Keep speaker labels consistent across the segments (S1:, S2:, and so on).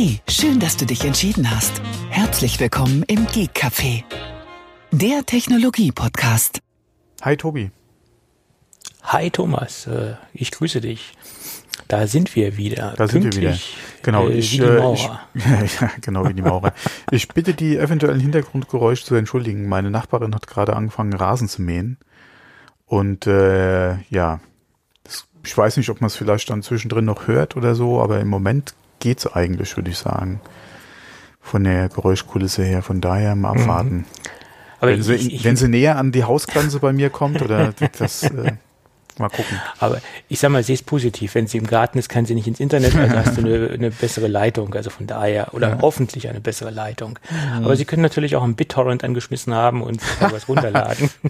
S1: Hey, schön, dass du dich entschieden hast. Herzlich willkommen im Geek Café, der Technologie-Podcast.
S2: Hi Tobi.
S3: Hi Thomas, äh, ich grüße dich. Da sind wir wieder.
S2: Da sind wir wieder. Genau,
S3: äh,
S2: ich,
S3: wie die
S2: äh,
S3: Maurer.
S2: ich ja, genau wie die Maurer. ich bitte die eventuellen Hintergrundgeräusche zu entschuldigen. Meine Nachbarin hat gerade angefangen Rasen zu mähen und äh, ja, das, ich weiß nicht, ob man es vielleicht dann zwischendrin noch hört oder so, aber im Moment geht's eigentlich, würde ich sagen, von der Geräuschkulisse her. Von daher mal abwarten.
S3: Mhm. Aber
S2: wenn, sie,
S3: ich, ich,
S2: wenn sie näher an die Hausgrenze bei mir kommt oder das äh, mal gucken.
S3: aber ich sag mal, sie ist positiv. Wenn sie im Garten ist, kann sie nicht ins Internet, also hast du eine, eine bessere Leitung. Also von daher, oder
S2: Ja.
S3: hoffentlich eine bessere Leitung. Aber sie können natürlich auch einen BitTorrent angeschmissen haben und was runterladen.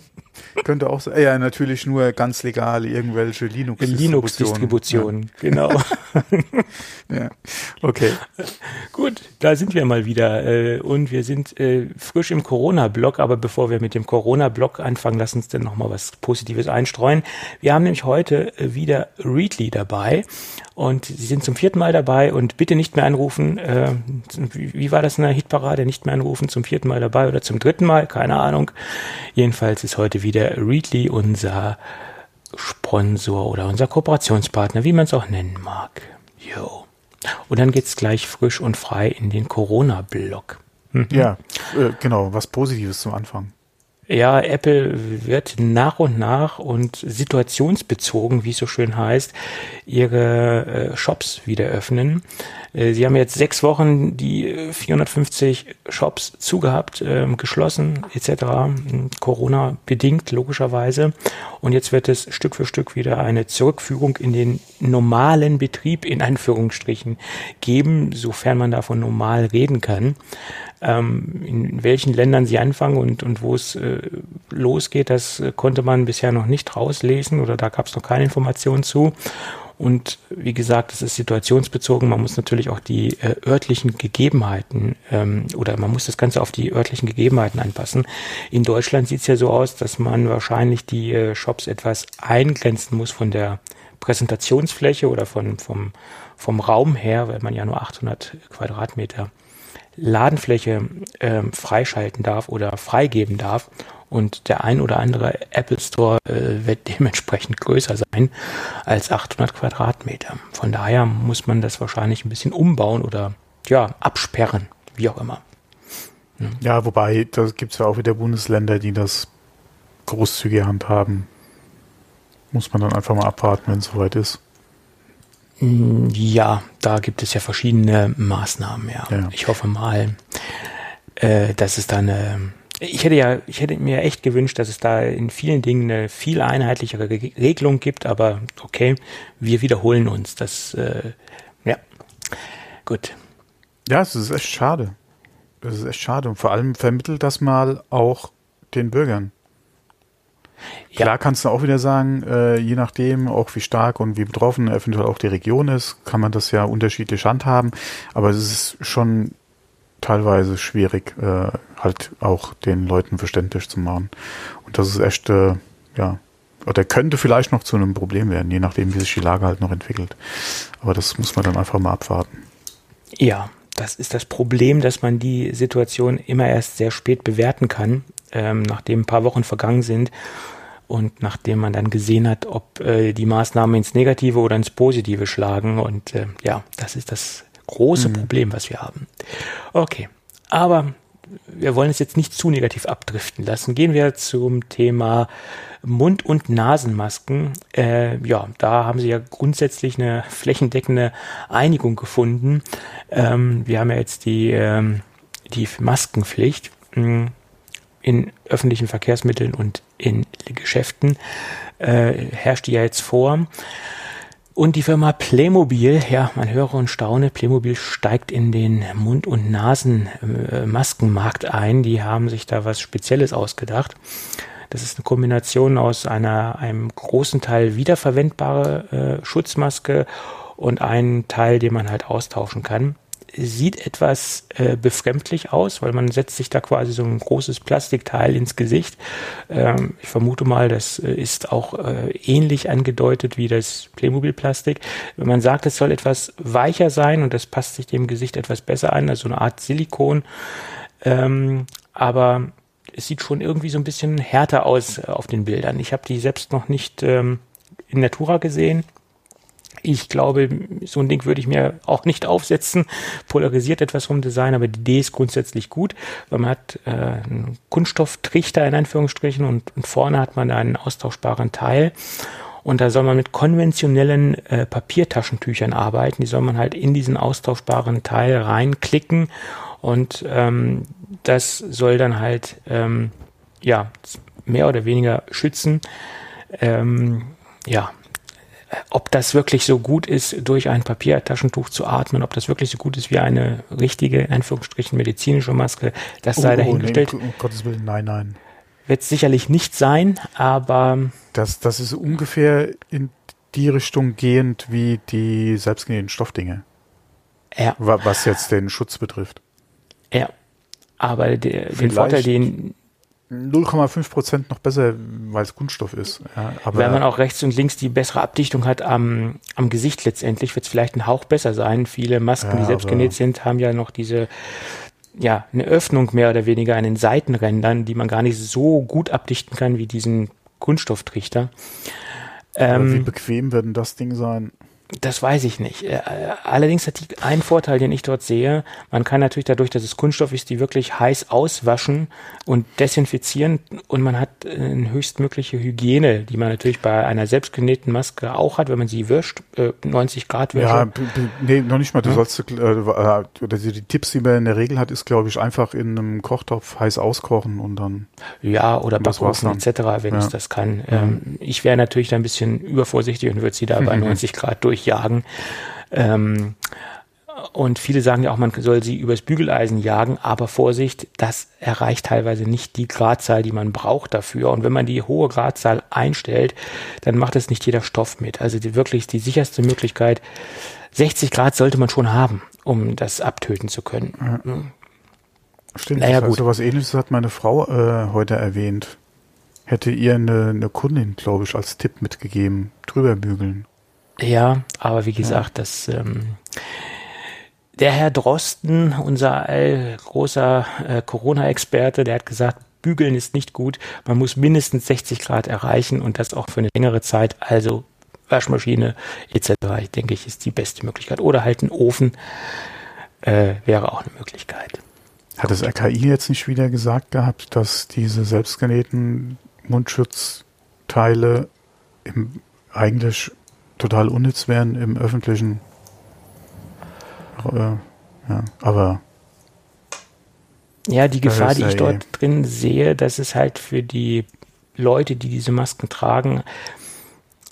S2: Könnte auch sein. Ja, natürlich nur ganz legal irgendwelche Linux-Distributionen.
S3: Linux-Distribution, genau.
S2: Ja. Okay.
S3: Gut, da sind wir mal wieder äh, und wir sind äh, frisch im Corona-Block, aber bevor wir mit dem Corona-Block anfangen, lass uns denn noch mal was Positives einstreuen. Wir haben nämlich heute äh, wieder Readly dabei und Sie sind zum vierten Mal dabei und bitte nicht mehr anrufen. Wie, wie war das in der Hitparade? Nicht mehr anrufen, zum vierten Mal dabei oder zum dritten Mal? Keine Ahnung. Jedenfalls ist heute wieder Readly unser Sponsor oder unser Kooperationspartner, wie man es auch nennen mag. Jo. Und dann geht's gleich frisch und frei in den Corona-Block.
S2: Ja, äh, genau, was Positives zum Anfang.
S3: Ja, Apple wird nach und nach und situationsbezogen, wie es so schön heißt, ihre äh, Shops wieder öffnen. Äh, sie haben jetzt sechs Wochen die äh, 450 Shops zugehabt, ähm, geschlossen etc. Corona bedingt logischerweise. Und jetzt wird es Stück für Stück wieder eine Zurückführung in den normalen Betrieb in Anführungsstrichen geben, sofern man davon normal reden kann ähm, in welchen Ländern sie anfangen und, und wo es äh, losgeht, das äh, konnte man bisher noch nicht rauslesen oder da gab es noch keine Informationen zu. Und wie gesagt, das ist situationsbezogen. Man muss natürlich auch die äh, örtlichen Gegebenheiten ähm, oder man muss das Ganze auf die örtlichen Gegebenheiten anpassen. In Deutschland sieht es ja so aus, dass man wahrscheinlich die äh, Shops etwas eingrenzen muss von der Präsentationsfläche oder von, vom, vom Raum her, weil man ja nur 800 Quadratmeter Ladenfläche ähm, freischalten darf oder freigeben darf. Und der ein oder andere Apple Store äh, wird dementsprechend größer sein als 800 Quadratmeter. Von daher muss man das wahrscheinlich ein bisschen umbauen oder ja, absperren, wie auch immer.
S2: Ja, wobei, da gibt es ja auch wieder Bundesländer, die das großzügig handhaben. Muss man dann einfach mal abwarten, wenn es soweit ist.
S3: Mm, Ja, da gibt es ja verschiedene Maßnahmen, ja.
S2: Ja.
S3: Ich hoffe mal, äh, dass es da eine. Ich hätte ja, ich hätte mir echt gewünscht, dass es da in vielen Dingen eine viel einheitlichere Re- Regelung gibt, aber okay, wir wiederholen uns. Das, äh, ja, gut.
S2: Ja, es ist echt schade. Es ist echt schade. Und vor allem vermittelt das mal auch den Bürgern.
S3: Ja.
S2: Klar kannst du auch wieder sagen, äh, je nachdem, auch wie stark und wie betroffen eventuell auch die Region ist, kann man das ja unterschiedlich handhaben. Aber es ist schon teilweise schwierig, äh, halt auch den Leuten verständlich zu machen. Und das ist echt, äh, ja, oder könnte vielleicht noch zu einem Problem werden, je nachdem, wie sich die Lage halt noch entwickelt. Aber das muss man dann einfach mal abwarten.
S3: Ja, das ist das Problem, dass man die Situation immer erst sehr spät bewerten kann, ähm, nachdem ein paar Wochen vergangen sind und nachdem man dann gesehen hat, ob äh, die Maßnahmen ins Negative oder ins Positive schlagen. Und äh, ja, das ist das große Problem, was wir haben. Okay, aber wir wollen es jetzt nicht zu negativ abdriften lassen. Gehen wir zum Thema Mund- und Nasenmasken. Äh, ja, da haben sie ja grundsätzlich eine flächendeckende Einigung gefunden. Ähm, wir haben ja jetzt die, ähm, die Maskenpflicht mh, in öffentlichen Verkehrsmitteln und in Geschäften. Äh, herrscht die ja jetzt vor. Und die Firma Playmobil, ja, man höre und staune, Playmobil steigt in den Mund- und Nasenmaskenmarkt ein. Die haben sich da was Spezielles ausgedacht. Das ist eine Kombination aus einer, einem großen Teil wiederverwendbare äh, Schutzmaske und einen Teil, den man halt austauschen kann. Sieht etwas äh, befremdlich aus, weil man setzt sich da quasi so ein großes Plastikteil ins Gesicht. Ähm, ich vermute mal, das äh, ist auch äh, ähnlich angedeutet wie das Playmobil-Plastik. Wenn man sagt, es soll etwas weicher sein und das passt sich dem Gesicht etwas besser an, also eine Art Silikon. Ähm, aber es sieht schon irgendwie so ein bisschen härter aus äh, auf den Bildern. Ich habe die selbst noch nicht ähm, in Natura gesehen. Ich glaube, so ein Ding würde ich mir auch nicht aufsetzen. Polarisiert etwas vom Design, aber die Idee ist grundsätzlich gut, weil man hat äh, einen Kunststofftrichter in Anführungsstrichen und, und vorne hat man einen austauschbaren Teil. Und da soll man mit konventionellen äh, Papiertaschentüchern arbeiten. Die soll man halt in diesen austauschbaren Teil reinklicken und ähm, das soll dann halt ähm, ja mehr oder weniger schützen. Ähm, ja, ob das wirklich so gut ist, durch ein Papiertaschentuch zu atmen, ob das wirklich so gut ist wie eine richtige, in Anführungsstrichen, medizinische Maske, das sei oh, dahingestellt.
S2: Oh, nee, um Gottes Willen, nein, nein.
S3: Wird sicherlich nicht sein, aber.
S2: Das, das ist ungefähr in die Richtung gehend wie die selbstgenähten Stoffdinge. Ja. Was jetzt den Schutz betrifft.
S3: Ja. Aber der, den Vorteil, den
S2: 0,5 Prozent noch besser, weil es Kunststoff ist. Ja,
S3: aber Wenn man auch rechts und links die bessere Abdichtung hat am, am Gesicht letztendlich, wird es vielleicht ein Hauch besser sein. Viele Masken, ja, die selbst genäht sind, haben ja noch diese, ja, eine Öffnung mehr oder weniger an den Seitenrändern, die man gar nicht so gut abdichten kann wie diesen Kunststofftrichter.
S2: Ähm, wie bequem wird denn das Ding sein?
S3: Das weiß ich nicht. Äh, allerdings hat die einen Vorteil, den ich dort sehe. Man kann natürlich dadurch, dass es Kunststoff ist, die wirklich heiß auswaschen und desinfizieren und man hat eine höchstmögliche Hygiene, die man natürlich bei einer selbstgenähten Maske auch hat, wenn man sie wischt, 90 äh, Grad Wäsche. Ja,
S2: nee, noch nicht mal. Du sollst, äh, die Tipps, die man in der Regel hat, ist, glaube ich, einfach in einem Kochtopf heiß auskochen und dann.
S3: Ja, oder Backofen etc., wenn ja. es das kann. Ähm, ich wäre natürlich da ein bisschen übervorsichtig und würde sie da bei 90 Grad durch durchjagen. Ähm, und viele sagen ja auch, man soll sie übers Bügeleisen jagen, aber Vorsicht, das erreicht teilweise nicht die Gradzahl, die man braucht dafür. Und wenn man die hohe Gradzahl einstellt, dann macht es nicht jeder Stoff mit. Also die wirklich die sicherste Möglichkeit, 60 Grad sollte man schon haben, um das abtöten zu können. Ja.
S2: Stimmt, naja, gut. Also was ähnliches hat meine Frau äh, heute erwähnt. Hätte ihr eine, eine Kundin, glaube ich, als Tipp mitgegeben, drüber bügeln.
S3: Ja, aber wie gesagt, das ähm, der Herr Drosten, unser all großer äh, Corona-Experte, der hat gesagt, bügeln ist nicht gut. Man muss mindestens 60 Grad erreichen und das auch für eine längere Zeit. Also Waschmaschine etc. Ich denke, ich ist die beste Möglichkeit. Oder halt ein Ofen äh, wäre auch eine Möglichkeit.
S2: Hat das RKI jetzt nicht wieder gesagt gehabt, dass diese selbstgenähten Mundschutzteile im, eigentlich total unnütz wären im öffentlichen. Äh, ja, aber.
S3: Ja, die Gefahr, die ich dort eh. drin sehe, dass es halt für die Leute, die diese Masken tragen,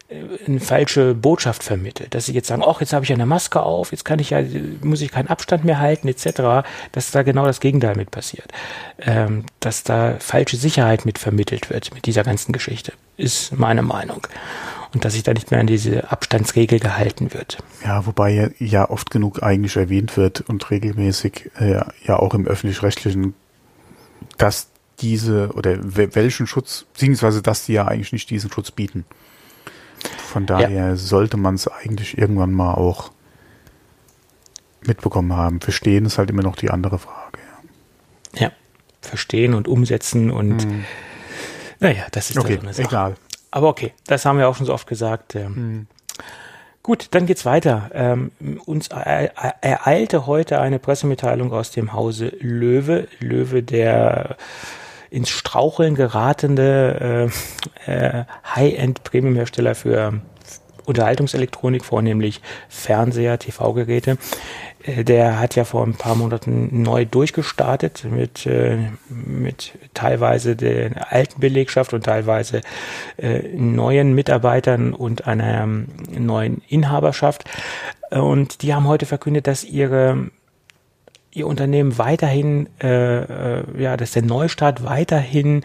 S3: äh, eine falsche Botschaft vermittelt, dass sie jetzt sagen, ach, jetzt habe ich eine Maske auf, jetzt kann ich ja, muss ich keinen Abstand mehr halten, etc., dass da genau das Gegenteil mit passiert. Ähm, dass da falsche Sicherheit mit vermittelt wird mit dieser ganzen Geschichte, ist meine Meinung und dass sich da nicht mehr an diese Abstandsregel gehalten wird.
S2: Ja, wobei ja, oft genug eigentlich erwähnt wird und regelmäßig äh, ja auch im öffentlich-rechtlichen, dass diese oder welchen Schutz, beziehungsweise dass die ja eigentlich nicht diesen Schutz bieten. Von daher ja. sollte man es eigentlich irgendwann mal auch mitbekommen haben. Verstehen ist halt immer noch die andere Frage.
S3: Ja, ja. verstehen und umsetzen und hm. naja, das ist
S2: okay, so eine Sache. Egal.
S3: Aber okay, das haben wir auch schon so oft gesagt. Mhm. Gut, dann geht's weiter. Ähm, uns ereilte heute eine Pressemitteilung aus dem Hause Löwe. Löwe, der ins Straucheln geratene äh, äh, High-End-Premium-Hersteller für Unterhaltungselektronik, vornehmlich Fernseher, TV-Geräte. Äh, der hat ja vor ein paar Monaten neu durchgestartet mit, äh, mit teilweise der alten Belegschaft und teilweise äh, neuen Mitarbeitern und einer ähm, neuen Inhaberschaft. Und die haben heute verkündet, dass ihre ihr Unternehmen weiterhin, äh, ja, dass der Neustart weiterhin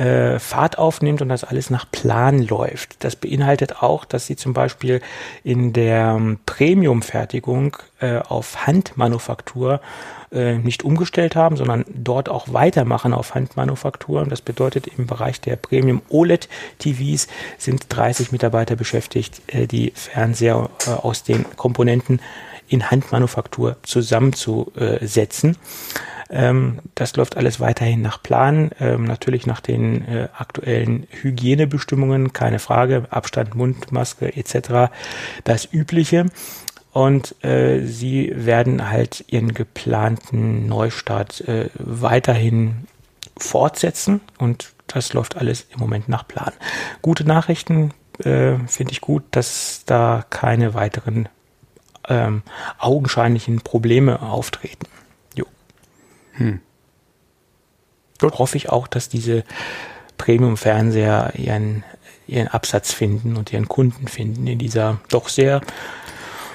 S3: äh, Fahrt aufnimmt und das alles nach Plan läuft. Das beinhaltet auch, dass sie zum Beispiel in der ähm, Premium-Fertigung äh, auf Handmanufaktur äh, nicht umgestellt haben, sondern dort auch weitermachen auf Handmanufaktur. Das bedeutet, im Bereich der Premium OLED-TVs sind 30 Mitarbeiter beschäftigt, äh, die Fernseher äh, aus den Komponenten in Handmanufaktur zusammenzusetzen. Ähm, das läuft alles weiterhin nach Plan, ähm, natürlich nach den äh, aktuellen Hygienebestimmungen, keine Frage, Abstand, Mundmaske etc. Das Übliche. Und äh, sie werden halt ihren geplanten Neustart äh, weiterhin fortsetzen und das läuft alles im Moment nach Plan. Gute Nachrichten äh, finde ich gut, dass da keine weiteren ähm, augenscheinlichen Probleme auftreten. Hm. Dort hoffe ich auch, dass diese Premium-Fernseher ihren, ihren Absatz finden und ihren Kunden finden in dieser doch sehr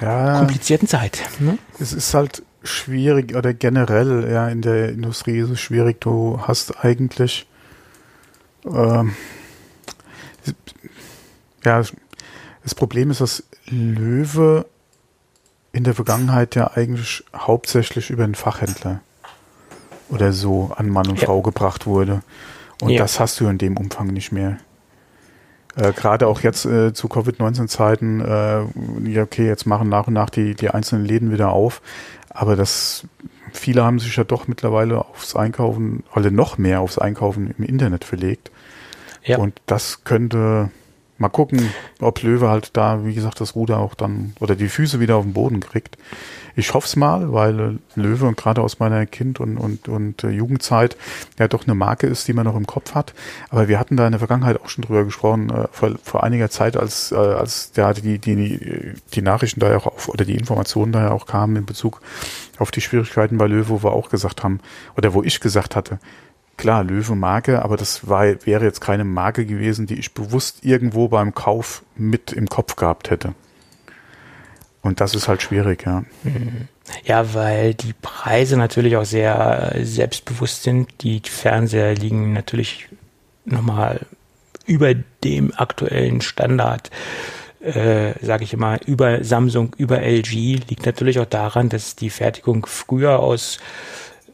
S3: ja, komplizierten Zeit. Ne?
S2: Es ist halt schwierig oder generell ja in der Industrie ist es schwierig. Du hast eigentlich ähm, ja das Problem ist, dass Löwe in der Vergangenheit ja eigentlich hauptsächlich über einen Fachhändler oder so an Mann und ja. Frau gebracht wurde. Und ja. das hast du in dem Umfang nicht mehr. Äh, Gerade auch jetzt äh, zu Covid-19-Zeiten, äh, ja, okay, jetzt machen nach und nach die, die einzelnen Läden wieder auf. Aber das, viele haben sich ja doch mittlerweile aufs Einkaufen, alle noch mehr aufs Einkaufen im Internet verlegt. Ja. Und das könnte, mal gucken, ob Löwe halt da, wie gesagt, das Ruder auch dann oder die Füße wieder auf den Boden kriegt. Ich hoffe es mal, weil Löwe und gerade aus meiner Kind- und, und, und äh, Jugendzeit ja doch eine Marke ist, die man noch im Kopf hat. Aber wir hatten da in der Vergangenheit auch schon drüber gesprochen, äh, vor, vor einiger Zeit, als, äh, als ja, die, die, die Nachrichten da ja auch auf, oder die Informationen da ja auch kamen in Bezug auf die Schwierigkeiten bei Löwe, wo wir auch gesagt haben, oder wo ich gesagt hatte, klar, Löwe-Marke, aber das war, wäre jetzt keine Marke gewesen, die ich bewusst irgendwo beim Kauf mit im Kopf gehabt hätte. Und das ist halt schwierig, ja.
S3: Ja, weil die Preise natürlich auch sehr äh, selbstbewusst sind. Die Fernseher liegen natürlich nochmal über dem aktuellen Standard, äh, sage ich immer, über Samsung, über LG. Liegt natürlich auch daran, dass die Fertigung früher aus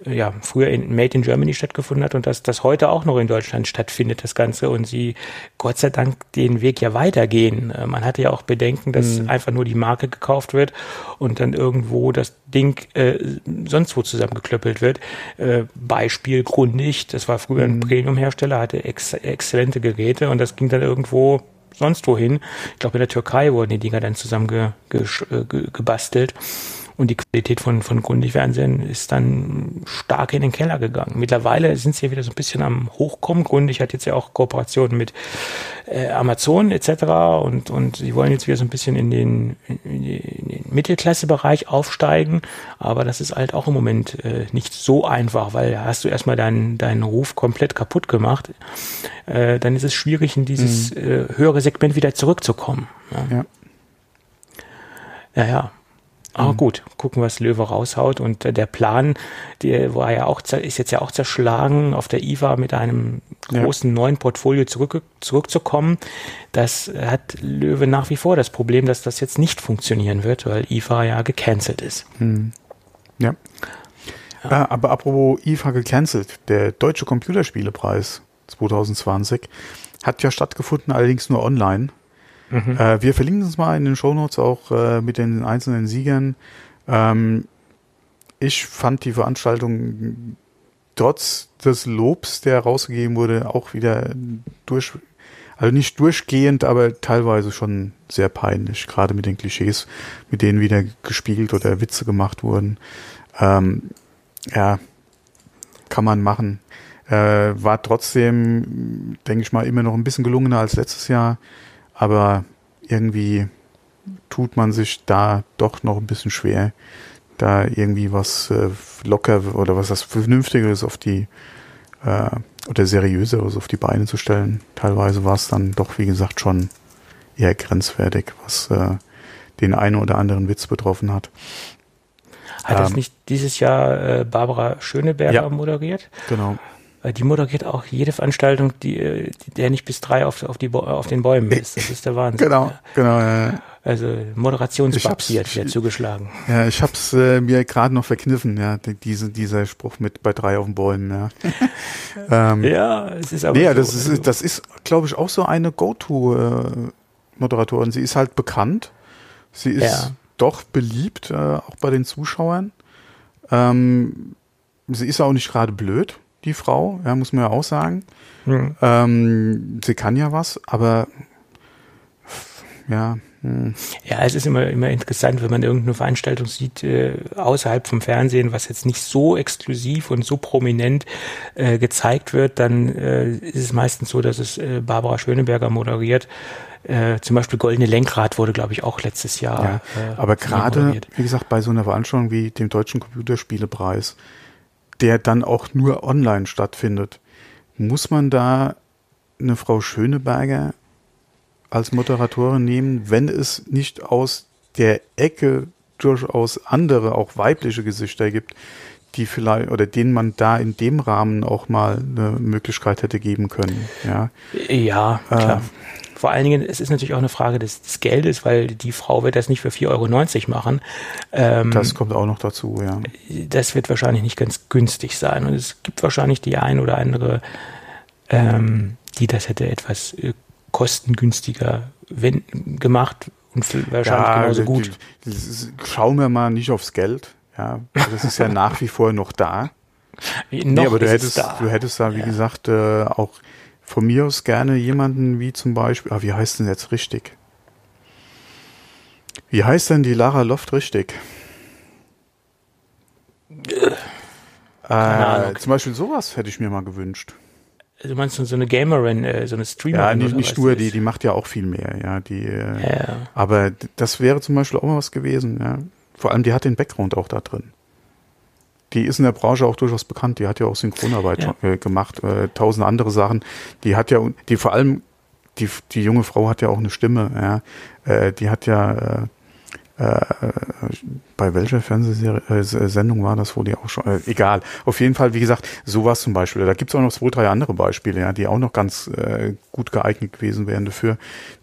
S3: ja, früher in Made in Germany stattgefunden hat und dass das heute auch noch in Deutschland stattfindet, das Ganze, und sie Gott sei Dank den Weg ja weitergehen. Äh, man hatte ja auch Bedenken, dass mhm. einfach nur die Marke gekauft wird und dann irgendwo das Ding äh, sonst wo zusammengeklöppelt wird. Äh, Beispiel Grundig, das war früher ein mhm. Premium-Hersteller, hatte ex exzellente Geräte und das ging dann irgendwo sonst wohin. Ich glaube, in der Türkei wurden die Dinger dann zusammen ge, ge, gebastelt. Und die Qualität von, von Grundig-Fernsehen ist dann stark in den Keller gegangen. Mittlerweile sind sie ja wieder so ein bisschen am Hochkommen. Grundig hat jetzt ja auch Kooperationen mit äh, Amazon etc. Und, und sie wollen jetzt wieder so ein bisschen in den, in den Mittelklasse-Bereich aufsteigen. Aber das ist halt auch im Moment äh, nicht so einfach, weil hast du erstmal deinen, deinen Ruf komplett kaputt gemacht. Äh, dann ist es schwierig, in dieses mhm. äh, höhere Segment wieder zurückzukommen. Ja. ja. Ja, ja. Ah, mhm. gut, gucken, was Löwe raushaut. Und äh, der Plan, der war ja auch, ist jetzt ja auch zerschlagen, auf der IFA mit einem großen ja. neuen Portfolio zurück, zurückzukommen. Das hat Löwe nach wie vor das Problem, dass das jetzt nicht funktionieren wird, weil IFA ja gecancelt ist. Mhm.
S2: Ja. ja. Äh, aber apropos IFA gecancelt, der Deutsche Computerspielepreis 2020 hat ja stattgefunden, allerdings nur online. Mhm. Äh, wir verlinken es mal in den Shownotes auch äh, mit den einzelnen Siegern. Ähm, ich fand die Veranstaltung trotz des Lobs, der rausgegeben wurde, auch wieder durch, also nicht durchgehend, aber teilweise schon sehr peinlich, gerade mit den Klischees, mit denen wieder gespielt oder Witze gemacht wurden. Ähm, ja, kann man machen. Äh, war trotzdem, denke ich mal, immer noch ein bisschen gelungener als letztes Jahr. Aber irgendwie tut man sich da doch noch ein bisschen schwer, da irgendwie was äh, locker oder was das Vernünftiges auf die äh, oder seriöseres auf die Beine zu stellen. Teilweise war es dann doch, wie gesagt, schon eher grenzwertig, was äh, den einen oder anderen Witz betroffen hat.
S3: Hat ähm, das nicht dieses Jahr äh, Barbara Schöneberger ja, moderiert?
S2: Genau.
S3: Die moderiert auch jede Veranstaltung, die, der nicht bis drei auf, auf, die, auf den Bäumen ist. Das ist der Wahnsinn.
S2: Genau,
S3: ja.
S2: genau. Ja.
S3: Also Moderationsbabs hat wieder zugeschlagen.
S2: Ja, ich hab's äh, mir gerade noch verkniffen, ja, diese, dieser Spruch mit bei drei auf den Bäumen, ja.
S3: ähm, ja, es ist aber.
S2: Nee,
S3: so,
S2: das ist, also das ist, glaube ich, auch so eine Go-To-Moderatorin. Sie ist halt bekannt. Sie ist ja. doch beliebt, äh, auch bei den Zuschauern. Ähm, sie ist auch nicht gerade blöd, die Frau, ja, muss man ja auch sagen. Mhm. Ähm, sie kann ja was, aber ja,
S3: hm. Ja, es ist immer, immer interessant, wenn man irgendeine Veranstaltung sieht, äh, außerhalb vom Fernsehen, was jetzt nicht so exklusiv und so prominent äh, gezeigt wird, dann äh, ist es meistens so, dass es äh, Barbara Schöneberger moderiert. Äh, zum Beispiel Goldene Lenkrad wurde, glaube ich, auch letztes Jahr.
S2: Ja, äh, aber gerade, wie gesagt, bei so einer Veranstaltung wie dem Deutschen Computerspielepreis, der dann auch nur online stattfindet, muss man da eine Frau Schöneberger als Moderatorin nehmen, wenn es nicht aus der Ecke durchaus andere, auch weibliche Gesichter gibt, die vielleicht oder denen man da in dem Rahmen auch mal eine Möglichkeit hätte geben können. Ja,
S3: ja klar. Äh, Vor allen Dingen, es ist natürlich auch eine Frage des, des, Geldes, weil die Frau wird das nicht für 4,90 Euro machen.
S2: Ähm, das kommt auch noch dazu, ja.
S3: Das wird wahrscheinlich nicht ganz günstig sein. Und es gibt wahrscheinlich die ein oder andere, ähm, die das hätte etwas äh, kostengünstiger wenn, gemacht und wahrscheinlich ja, genauso gut.
S2: Schauen wir mal nicht aufs Geld. Ja, das ist ja nach wie vor noch da. noch nee, aber du hättest, da. du hättest da, wie ja. gesagt, äh, auch von mir aus gerne jemanden wie zum Beispiel, ah, wie heißt denn jetzt richtig? Wie heißt denn die Lara Loft richtig? Äh, zum Beispiel sowas hätte ich mir mal gewünscht.
S3: Du meinst so eine Gamerin, äh, so eine Streamerin?
S2: Ja, nicht, nicht nur, die, die macht ja auch viel mehr, ja. Die, äh, ja. Aber das wäre zum Beispiel auch mal was gewesen, ja. Vor allem, die hat den Background auch da drin. Die ist in der Branche auch durchaus bekannt. Die hat ja auch Synchronarbeit ja. Äh, gemacht, äh, tausend andere Sachen. Die hat ja, die vor allem, die, die junge Frau hat ja auch eine Stimme, ja. Äh, die hat ja, äh, äh, bei welcher Fernsehsendung äh, war das, wo die auch schon, äh, egal. Auf jeden Fall, wie gesagt, sowas zum Beispiel. Da gibt's auch noch zwei, drei andere Beispiele, ja, die auch noch ganz äh, gut geeignet gewesen wären dafür.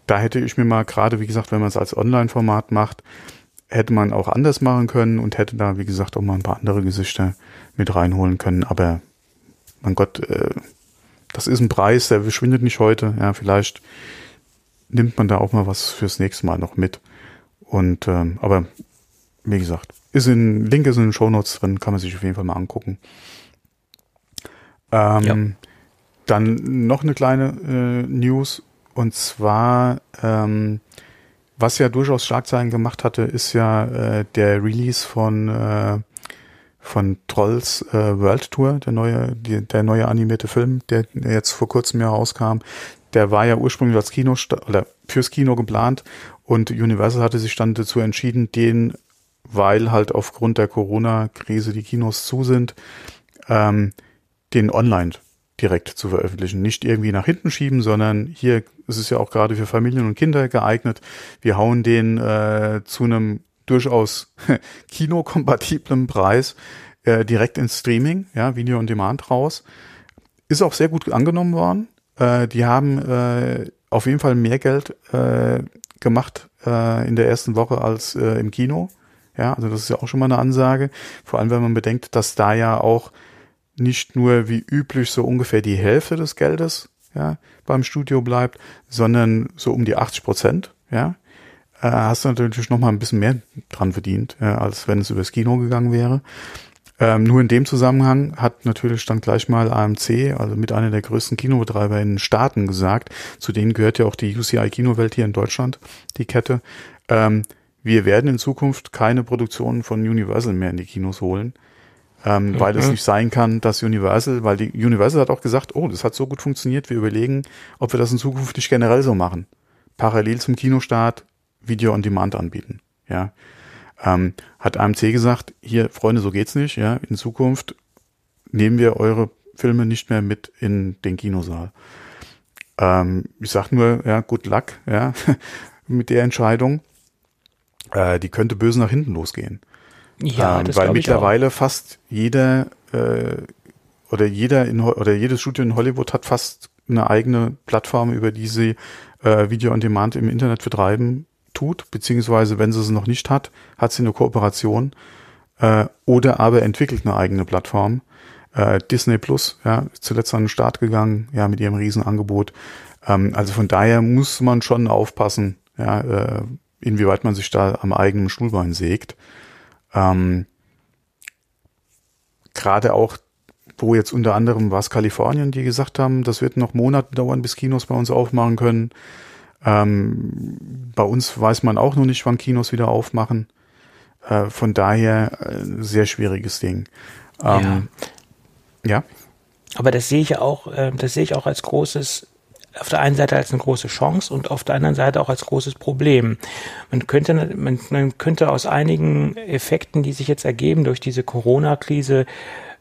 S2: Da hätte ich mir mal gerade, wie gesagt, wenn man es als Online-Format macht, hätte man auch anders machen können und hätte da, wie gesagt, auch mal ein paar andere Gesichter mit reinholen können. Aber mein Gott, äh, das ist ein Preis, der verschwindet nicht heute. Ja, vielleicht nimmt man da auch mal was fürs nächste Mal noch mit. Und ähm, aber wie gesagt, ist in Link ist in den Show Notes drin, kann man sich auf jeden Fall mal angucken. Ähm, ja. Dann noch eine kleine äh, News und zwar ähm, was ja durchaus Schlagzeilen gemacht hatte, ist ja äh, der Release von äh, von Trolls äh, World Tour, der neue die, der neue animierte Film, der, jetzt vor kurzem ja rauskam. Der war ja ursprünglich als Kino oder fürs Kino geplant und Universal hatte sich dann dazu entschieden, den, weil halt aufgrund der Corona-Krise die Kinos zu sind, ähm, den online direkt zu veröffentlichen. Nicht irgendwie nach hinten schieben, sondern hier ist es ja auch gerade für Familien und Kinder geeignet. Wir hauen den äh, zu einem durchaus kinokompatiblen Preis äh, direkt ins Streaming, ja, Video on Demand raus. Ist auch sehr gut angenommen worden. Äh, die haben äh, auf jeden Fall mehr Geld äh, gemacht äh, in der ersten Woche als äh, im Kino. Ja, also das ist ja auch schon mal eine Ansage. Vor allem, wenn man bedenkt, dass da ja auch nicht nur wie üblich so ungefähr die Hälfte des Geldes ja, beim Studio bleibt, sondern so um die 80 Prozent. Ja, äh, hast du natürlich noch mal ein bisschen mehr dran verdient, ja, als wenn es übers Kino gegangen wäre. Ähm, nur in dem Zusammenhang hat natürlich dann gleich mal AMC, also mit einer der größten Kinobetreiber in den Staaten gesagt, zu denen gehört ja auch die UCI Kinowelt hier in Deutschland, die Kette, ähm, wir werden in Zukunft keine Produktionen von Universal mehr in die Kinos holen, ähm, mhm. weil es nicht sein kann, dass Universal, weil die Universal hat auch gesagt, oh, das hat so gut funktioniert, wir überlegen, ob wir das in Zukunft nicht generell so machen. Parallel zum Kinostart Video on Demand anbieten. Ja ähm, hat AMC gesagt, hier, Freunde, so geht's nicht, ja, in Zukunft nehmen wir eure Filme nicht mehr mit in den Kinosaal. Ähm, ich sag nur, ja, good luck, ja, mit der Entscheidung. Äh, die könnte böse nach hinten losgehen. Ja, ähm, weil mittlerweile fast jeder äh, oder jeder in oder jedes Studio in Hollywood hat fast eine eigene Plattform, über die sie äh, Video on Demand im Internet vertreiben tut, beziehungsweise wenn sie es noch nicht hat, hat sie eine Kooperation äh, oder aber entwickelt eine eigene Plattform. Äh, Disney Plus, ja, zuletzt an den Start gegangen, ja, mit ihrem Riesenangebot. Ähm, also von daher muss man schon aufpassen, ja, äh, inwieweit man sich da am eigenen Stuhlbein sägt. Ähm, Gerade auch, wo jetzt unter anderem was Kalifornien, die gesagt haben, das wird noch Monate dauern, bis Kinos bei uns aufmachen können. Ähm, bei uns weiß man auch noch nicht, wann Kinos wieder aufmachen. Äh, von daher äh, sehr schwieriges Ding. Ähm, ja. ja.
S3: Aber das sehe ich auch, äh, das sehe ich auch als großes auf der einen Seite als eine große Chance und auf der anderen Seite auch als großes Problem. Man könnte, man, man könnte aus einigen Effekten, die sich jetzt ergeben durch diese Corona-Krise,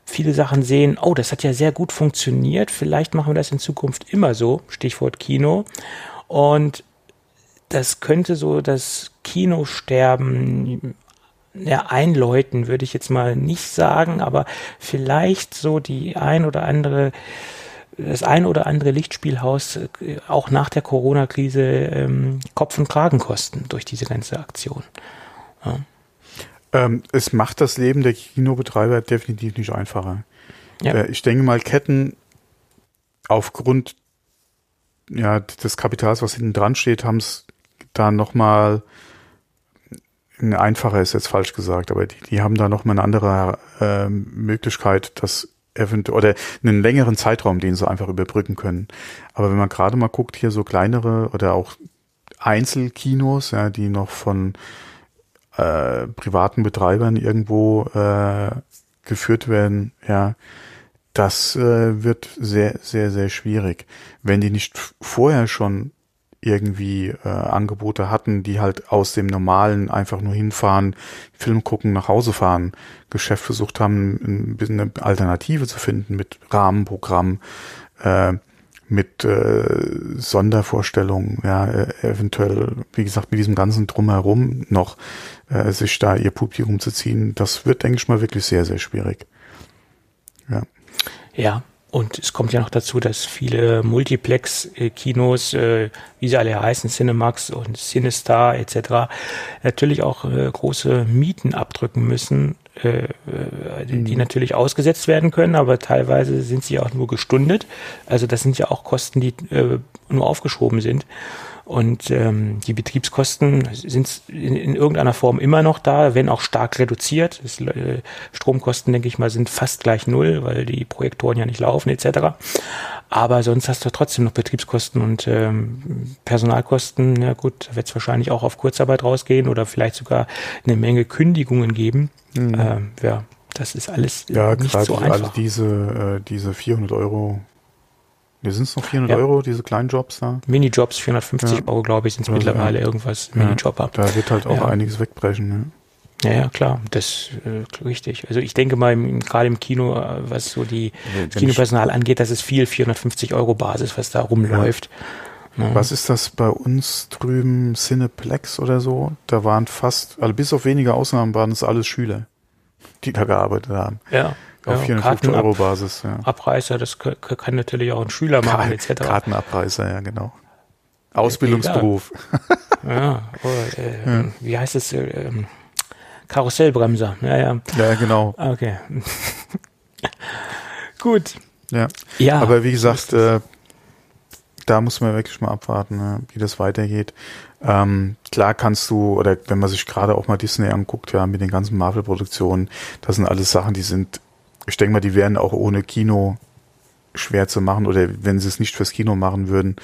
S3: viele Sachen sehen, oh, das hat ja sehr gut funktioniert, vielleicht machen wir das in Zukunft immer so, Stichwort Kino. Und das könnte so das Kinosterben ja, einläuten, würde ich jetzt mal nicht sagen, aber vielleicht so die ein oder andere, das ein oder andere Lichtspielhaus äh, auch nach der Corona-Krise ähm, Kopf und Kragen kosten durch diese ganze Aktion.
S2: Ja. Ähm, es macht das Leben der Kinobetreiber definitiv nicht einfacher. Ja. Äh, ich denke mal, Ketten aufgrund ja, des Kapitals, was hinten dran steht, haben es da nochmal einfacher ist jetzt falsch gesagt, aber die, die haben da nochmal eine andere äh, Möglichkeit, das eventuell oder einen längeren Zeitraum, den sie einfach überbrücken können. Aber wenn man gerade mal guckt, hier so kleinere oder auch Einzelkinos, ja, die noch von äh, privaten Betreibern irgendwo äh, geführt werden, ja, das äh, wird sehr, sehr, sehr schwierig. Wenn die nicht vorher schon irgendwie äh, Angebote hatten, die halt aus dem normalen einfach nur hinfahren, Film gucken, nach Hause fahren, Geschäft versucht haben, ein bisschen eine Alternative zu finden mit Rahmenprogramm, äh, mit äh, Sondervorstellungen, ja, äh, eventuell, wie gesagt, mit diesem ganzen Drumherum noch äh, sich da ihr Publikum zu ziehen, das wird, denke ich mal, wirklich sehr, sehr schwierig.
S3: Ja. Ja, und es kommt ja noch dazu, dass viele Multiplex-Kinos, äh, wie sie alle heißen, Cinemax und Cinestar etc., natürlich auch äh, große Mieten abdrücken müssen, äh, die, die, mhm. natürlich ausgesetzt werden können, aber teilweise sind sie auch nur gestundet. Also das sind ja auch Kosten, die äh, nur aufgeschoben sind. Und ähm, die Betriebskosten sind in, in, irgendeiner Form immer noch da, wenn auch stark reduziert. Das, äh, Stromkosten, denke ich mal, sind fast gleich null, weil die Projektoren ja nicht laufen etc. Aber sonst hast du trotzdem noch Betriebskosten und ähm, Personalkosten. Na gut, da wird es wahrscheinlich auch auf Kurzarbeit rausgehen oder vielleicht sogar eine Menge Kündigungen geben. Mhm. Ähm, ja, das ist alles
S2: ja, nicht so einfach. Alle diese, äh, diese 400 Euro wir sind es noch 400 ja. Euro, diese kleinen Jobs da?
S3: Minijobs, 450 ja. Euro, glaube ich, sind es mittlerweile ja. irgendwas. Minijobber.
S2: Da wird halt auch einiges wegbrechen. Ne?
S3: Ja, ja, klar, das äh, richtig. Also ich denke mal, gerade im Kino, äh, was so die das Kinopersonal angeht, das ist viel 450 Euro Basis, was da rumläuft.
S2: Ja. Was ist das bei uns drüben, Cineplex oder so? Da waren fast, also bis auf wenige Ausnahmen waren es alles Schüler, die da gearbeitet haben.
S3: Ja.
S2: Auf ja, 450 Euro Basis, ja.
S3: Abreißer, das kann natürlich auch ein Schüler machen, etc.
S2: Kartenabreißer, ja, genau. Ausbildungsberuf.
S3: ja, oh, äh, ja, wie heißt es? Äh, ähm, Karussellbremser, ja, ja.
S2: Ja, genau.
S3: Okay. Gut.
S2: Ja. ja. Aber wie gesagt, äh, da muss man wirklich mal abwarten, ne, wie das weitergeht. Ähm, klar kannst du, oder wenn man sich gerade auch mal Disney anguckt, ja, mit den ganzen Marvel-Produktionen, das sind alles Sachen, die sind ich denke mal, die wären auch ohne Kino schwer zu machen oder wenn sie es nicht fürs Kino machen würden,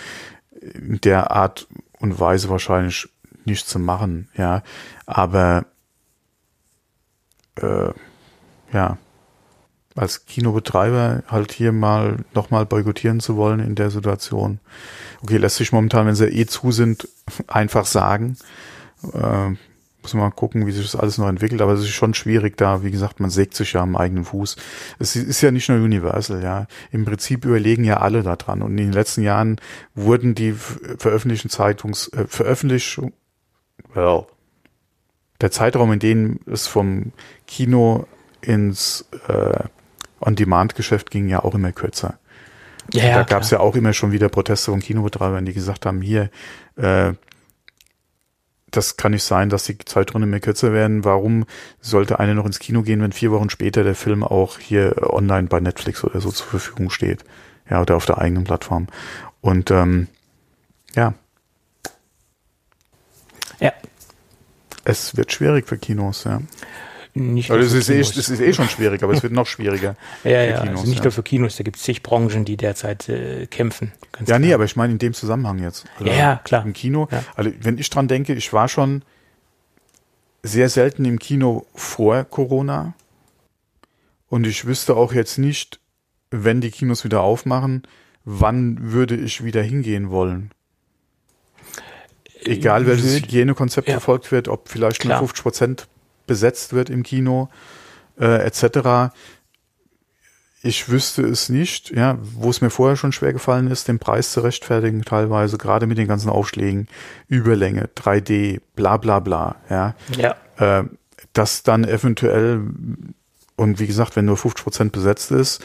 S2: in der Art und Weise wahrscheinlich nicht zu machen, ja. Aber äh, ja, als Kinobetreiber halt hier mal nochmal boykottieren zu wollen in der Situation. Okay, lässt sich momentan, wenn sie eh zu sind, einfach sagen. Äh, muss man mal gucken, wie sich das alles noch entwickelt, aber es ist schon schwierig da, wie gesagt, man sägt sich ja am eigenen Fuß. Es ist ja nicht nur Universal, ja. Im Prinzip überlegen ja alle da dran und in den letzten Jahren wurden die veröffentlichten Zeitungs, äh, Veröffentlichung, well, der Zeitraum, in dem es vom Kino ins, äh, On-Demand-Geschäft ging ja auch immer kürzer.
S3: Ja, ja,
S2: da gab es ja auch immer schon wieder Proteste von Kinobetreibern, die gesagt haben, hier, äh, das kann nicht sein, dass die Zeiträume mehr kürzer werden. Warum sollte einer noch ins Kino gehen, wenn vier Wochen später der Film auch hier online bei Netflix oder so zur Verfügung steht? Ja, oder auf der eigenen Plattform. Und ähm, ja.
S3: Ja.
S2: Es wird schwierig für Kinos, ja.
S3: Nicht
S2: Also
S3: für
S2: ist, eh, es ist eh schon schwierig, aber es wird noch schwieriger.
S3: ja,
S2: für
S3: ja,
S2: Kinos,
S3: also nicht
S2: ja.
S3: nur für Kinos, da gibt es zig Branchen, die derzeit äh, kämpfen.
S2: Ja, nee,
S3: klar.
S2: aber ich meine in dem Zusammenhang jetzt. Also
S3: Ja, ja, klar.
S2: Im Kino.
S3: Ja.
S2: Also wenn ich dran denke, ich war schon sehr selten im Kino vor Corona. Und ich wüsste auch jetzt nicht, wenn die Kinos wieder aufmachen, wann würde ich wieder hingehen wollen. Egal welches
S3: Würd-
S2: Hygienekonzept
S3: ja.
S2: verfolgt wird, ob vielleicht nur
S3: Klar.
S2: 50 Prozent besetzt wird im Kino, äh, etc. Ich wüsste es nicht, ja, wo es mir vorher schon schwer gefallen ist, den Preis zu rechtfertigen, teilweise, gerade mit den ganzen Aufschlägen, Überlänge, 3D, bla bla bla, ja,
S3: Ja,
S2: äh, dass dann eventuell, und wie gesagt, wenn nur 50 Prozent besetzt ist,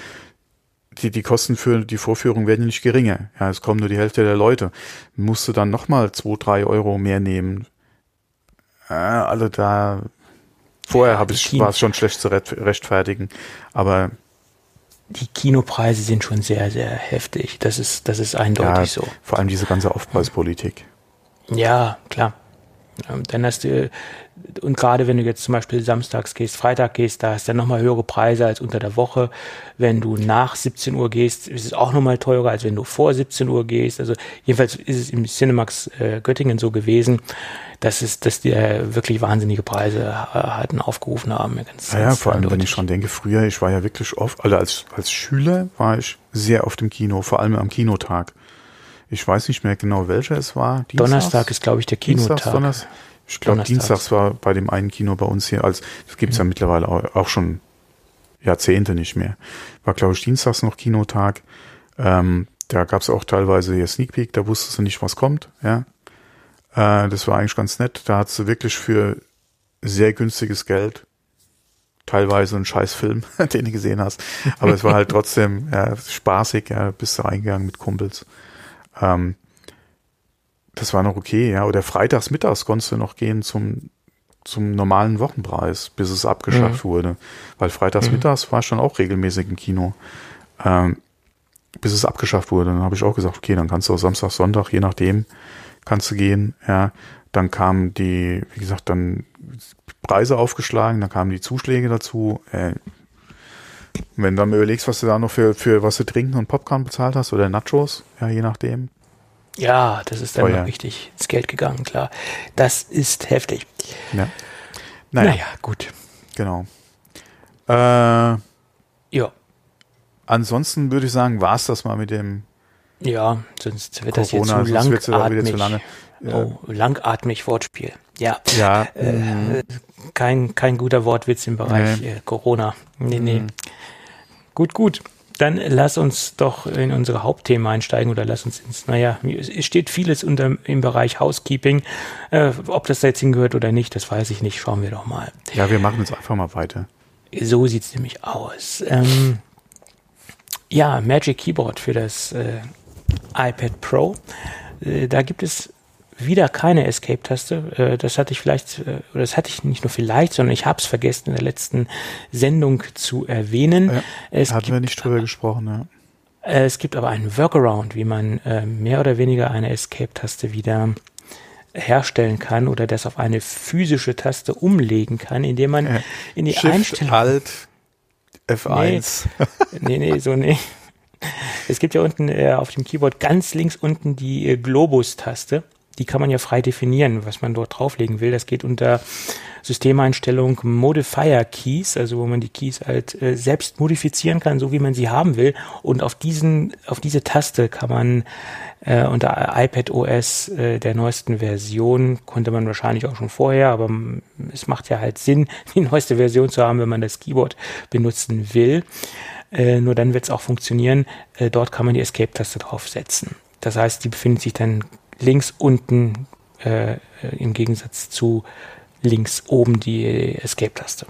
S2: die, die Kosten für die Vorführung werden ja nicht geringer. Ja, es kommen nur die Hälfte der Leute. Musst du dann nochmal zwei, drei Euro mehr nehmen. Äh, alle da, vorher
S3: Ja,
S2: ich, war es schon schlecht zu rechtfertigen. Aber
S3: die Kinopreise sind schon sehr, sehr heftig. Das ist, das ist
S2: ja,
S3: eindeutig so.
S2: vor allem diese ganze Aufpreispolitik.
S3: Ja, klar. Ähm, Dann hast du, und gerade wenn du jetzt zum Beispiel samstags gehst, Freitag gehst, da hast du dann nochmal höhere Preise als unter der Woche. Wenn du nach 17 Uhr gehst, ist es auch nochmal teurer, als wenn du vor 17 Uhr gehst. Also jedenfalls ist es im Cinemax äh, Göttingen so gewesen, dass es, dass die äh, wirklich wahnsinnige Preise äh, hatten aufgerufen haben. Ja, Ganz,
S2: Ja, ja, vor allem, wenn ich schon denke, früher, ich war ja wirklich oft, also als, als Schüler war ich sehr oft im Kino, vor allem am Kinotag. Ich weiß nicht mehr genau, welcher es war. Dienstags?
S3: Donnerstag ist, glaube ich, der
S2: Dienstags,
S3: Kinotag.
S2: Donnerstag. Ich glaube. Dienstags war bei dem einen Kino bei uns hier, als das gibt's ja mittlerweile auch, schon Jahrzehnte nicht mehr. War, glaube ich, Dienstags noch Kinotag. Ähm, da gab's auch teilweise hier Sneak Peek, da wusstest du nicht, was kommt. Ja, äh, Das war eigentlich ganz nett. Da hattest du wirklich für sehr günstiges Geld teilweise einen Scheißfilm, den du gesehen hast. Aber es war halt trotzdem ja, spaßig, ja, bist du reingegangen mit Kumpels. Ähm, das war noch okay, ja. Oder freitags mittags konntest du noch gehen zum, zum normalen Wochenpreis, bis es abgeschafft wurde. Weil freitags mittags war ich schon auch regelmäßig im Kino. Ähm, bis es abgeschafft wurde. Dann habe ich auch gesagt, okay, dann kannst du auch Samstag, Sonntag, je nachdem, kannst du gehen, ja. Dann kamen die, wie gesagt, dann Preise aufgeschlagen, dann kamen die Zuschläge dazu. Äh, wenn du dann überlegst, was du da noch für, für was du trinken und Popcorn bezahlt hast oder Nachos, ja, je nachdem.
S3: Ja, das ist dann
S2: Teuer.
S3: mal richtig ins Geld gegangen, klar. Das ist heftig.
S2: Ja. Naja,
S3: Naja, gut.
S2: genau. Äh,
S3: Ja.
S2: ansonsten würde ich sagen, war's das mal mit dem
S3: Ja, sonst wird das
S2: Corona,
S3: jetzt zu
S2: wird's ja auch wieder
S3: langatmig.
S2: zu lange. Ja.
S3: Oh, langatmig Wortspiel. Ja.
S2: Ja,
S3: Äh, kein, kein guter Wortwitz im Bereich
S2: Nee.
S3: äh, Corona. Nee, nee. Gut, gut. Dann lass uns doch in unsere Hauptthemen einsteigen oder lass uns ins, naja, es steht vieles unter, im Bereich Housekeeping. Äh, ob das da jetzt hingehört oder nicht, das weiß ich nicht. Schauen wir doch mal.
S2: ja, wir machen jetzt einfach mal weiter.
S3: So sieht's nämlich aus. Ähm, ja, Magic Keyboard für das äh, iPad Pro. Äh, da gibt es wieder keine Escape-Taste. Äh, das hatte ich vielleicht, äh, oder das hatte ich nicht nur vielleicht, sondern ich habe es vergessen in der letzten Sendung zu erwähnen.
S2: Ja,
S3: es,
S2: Hatten
S3: gibt,
S2: wir nicht drüber gesprochen, ja.
S3: äh, es gibt aber einen Workaround, wie man mehr oder weniger eine Escape-Taste wieder herstellen kann oder das auf eine physische Taste umlegen kann, indem man
S2: Ja.
S3: in die
S2: Shift,
S3: Einstellung
S2: Alt, F1.
S3: nee, nee, so nee. Es gibt ja unten äh, auf dem Keyboard ganz links unten die äh, Globus-Taste. Die kann man ja frei definieren, was man dort drauflegen will. Das geht unter Systemeinstellung Modifier Keys, also wo man die Keys halt äh, selbst modifizieren kann, so wie man sie haben will. Und auf diesen, auf diese Taste kann man äh, unter iPad OS äh, der neuesten Version, konnte man wahrscheinlich auch schon vorher, aber es macht ja halt Sinn, die neueste Version zu haben, wenn man das Keyboard benutzen will. Äh, nur dann wird es auch funktionieren. Äh, dort kann man die Escape-Taste draufsetzen. Das heißt, die befindet sich dann links unten äh, im Gegensatz zu links oben die Escape-Taste.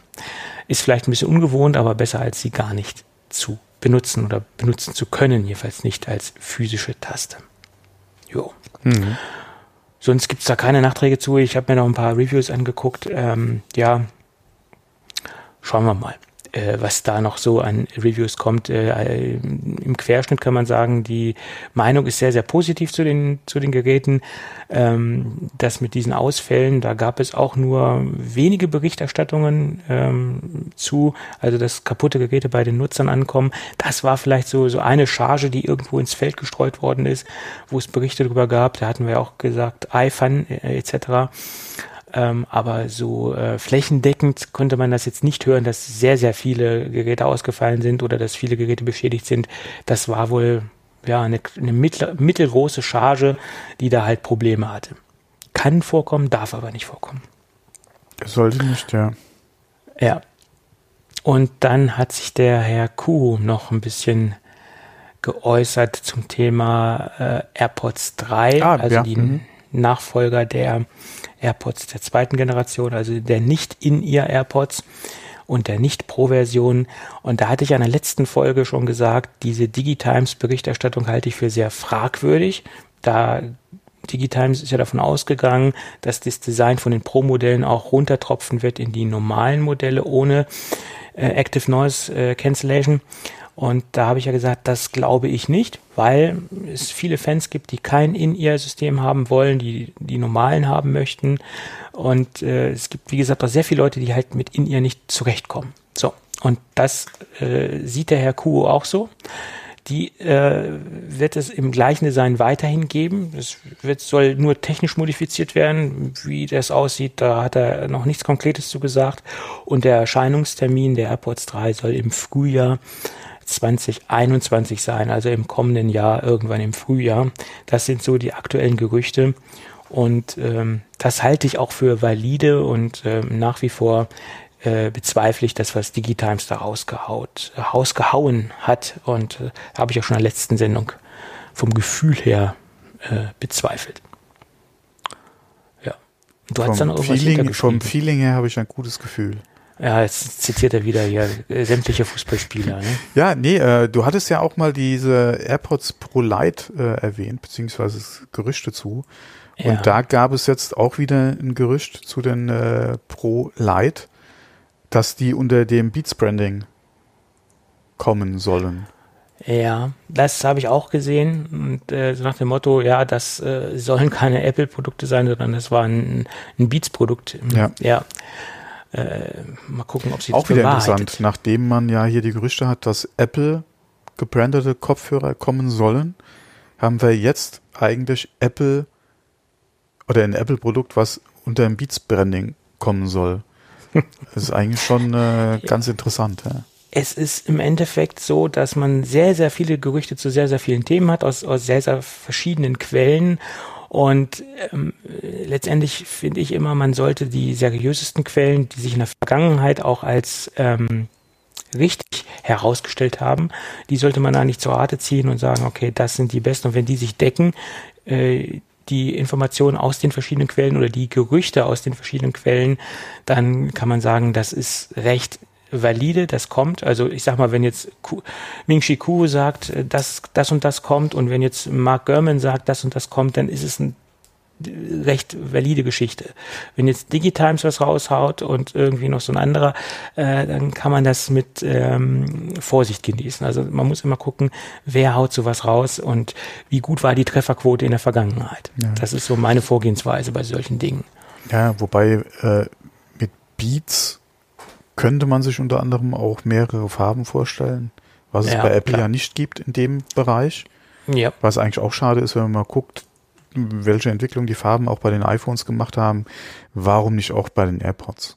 S3: Ist vielleicht ein bisschen ungewohnt, aber besser als sie gar nicht zu benutzen oder benutzen zu können, jedenfalls nicht als physische Taste. Jo. Mhm. Sonst gibt's da keine Nachträge zu. Ich habe mir noch ein paar Reviews angeguckt. Ähm, ja, schauen wir mal äh, was da noch so an Reviews kommt. Äh, Im Querschnitt kann man sagen, die Meinung ist sehr, sehr positiv zu den, zu den Geräten. Ähm, das mit diesen Ausfällen, da gab es auch nur wenige Berichterstattungen ähm, zu, also dass kaputte Geräte bei den Nutzern ankommen. Das war vielleicht so, so eine Charge, die irgendwo ins Feld gestreut worden ist, wo es Berichte darüber gab. Da hatten wir auch gesagt, iFun äh, etc. Ähm, aber so äh, flächendeckend konnte man das jetzt nicht hören, dass sehr, sehr viele Geräte ausgefallen sind oder dass viele Geräte beschädigt sind. Das war wohl ja eine, eine mittel, mittelgroße Charge, die da halt Probleme hatte. Kann vorkommen, darf aber nicht vorkommen.
S2: Sollte nicht, ja.
S3: Ja. Und dann hat sich der Herr Kuh noch ein bisschen geäußert zum Thema äh, AirPods 3, ah, also ja. die mhm. Nachfolger der AirPods der zweiten Generation, also der nicht in ihr AirPods und der nicht Pro-Version. Und da hatte ich in der letzten Folge schon gesagt, diese Digitimes-Berichterstattung halte ich für sehr fragwürdig. Da Digitimes ist ja davon ausgegangen, dass das Design von den Pro-Modellen auch runtertropfen wird in die normalen Modelle ohne äh, Active Noise äh, Cancellation. Und da habe ich ja gesagt, das glaube ich nicht, weil es viele Fans gibt, die kein In-Ear-System haben wollen, die die normalen haben möchten. Und äh, es gibt, wie gesagt, auch sehr viele Leute, die halt mit In-Ear nicht zurechtkommen. So, und das äh, sieht der Herr Kuo auch so. Die äh, wird es im gleichen Design weiterhin geben. Es wird, soll nur technisch modifiziert werden. Wie das aussieht, da hat er noch nichts Konkretes zu gesagt. Und der Erscheinungstermin der AirPods 3 soll im Frühjahr 2021 sein, also im kommenden Jahr, irgendwann im Frühjahr. Das sind so die aktuellen Gerüchte. Und ähm, das halte ich auch für valide und ähm, nach wie vor äh, bezweifle ich das, was Digitimes da rausgehaut, äh, rausgehauen hat. Und äh, habe ich auch schon in der letzten Sendung vom Gefühl her äh, bezweifelt.
S2: Ja. Du hast dann irgendwas Feeling, Vom Feeling her habe ich ein gutes Gefühl.
S3: Ja, jetzt zitiert er wieder hier äh, sämtliche Fußballspieler. Ne?
S2: Ja, nee, äh, du hattest ja auch mal diese AirPods Pro Lite äh, erwähnt, beziehungsweise Gerüchte zu. Ja. Und da gab es jetzt auch wieder ein Gerücht zu den äh, Pro Lite, dass die unter dem Beats Branding kommen sollen.
S3: Ja, das habe ich auch gesehen. Und äh, so nach dem Motto, ja, das äh, sollen keine Apple-Produkte sein, sondern das war ein, ein Beats-Produkt.
S2: Ja.
S3: ja. Äh, mal gucken, ob sie
S2: Auch wieder interessant, nachdem man ja hier die Gerüchte hat, dass Apple gebrandete Kopfhörer kommen sollen, haben wir jetzt eigentlich Apple oder ein Apple-Produkt, was unter dem Beats-Branding kommen soll. Das ist eigentlich schon äh, ganz interessant. Ja.
S3: Es ist im Endeffekt so, dass man sehr, sehr viele Gerüchte zu sehr, sehr vielen Themen hat, aus, aus sehr, sehr verschiedenen Quellen und ähm, letztendlich finde ich immer, man sollte die seriösesten Quellen, die sich in der Vergangenheit auch als ähm, richtig herausgestellt haben, die sollte man nicht zur Rate ziehen und sagen, okay, das sind die besten. Und wenn die sich decken, äh, die Informationen aus den verschiedenen Quellen oder die Gerüchte aus den verschiedenen Quellen, dann kann man sagen, das ist recht valide, das kommt. Also ich sag mal, wenn jetzt Ming Chi Kuo sagt, äh, dass das und das kommt und wenn jetzt Mark Gurman sagt, das und das kommt, dann ist es ein recht valide Geschichte. Wenn jetzt Digitimes was raushaut und irgendwie noch so ein anderer, äh, dann kann man das mit ähm, Vorsicht genießen. Also man muss immer gucken, wer haut sowas raus und wie gut war die Trefferquote in der Vergangenheit. Ja. Das ist so meine Vorgehensweise bei solchen Dingen.
S2: Ja, wobei äh, mit Beats könnte man sich unter anderem auch mehrere Farben vorstellen, was es ja, bei Apple klar. ja nicht gibt in dem Bereich. Ja. Was eigentlich auch schade ist, wenn man mal guckt, welche Entwicklung die Farben auch bei den iPhones gemacht haben. Warum nicht auch bei den AirPods?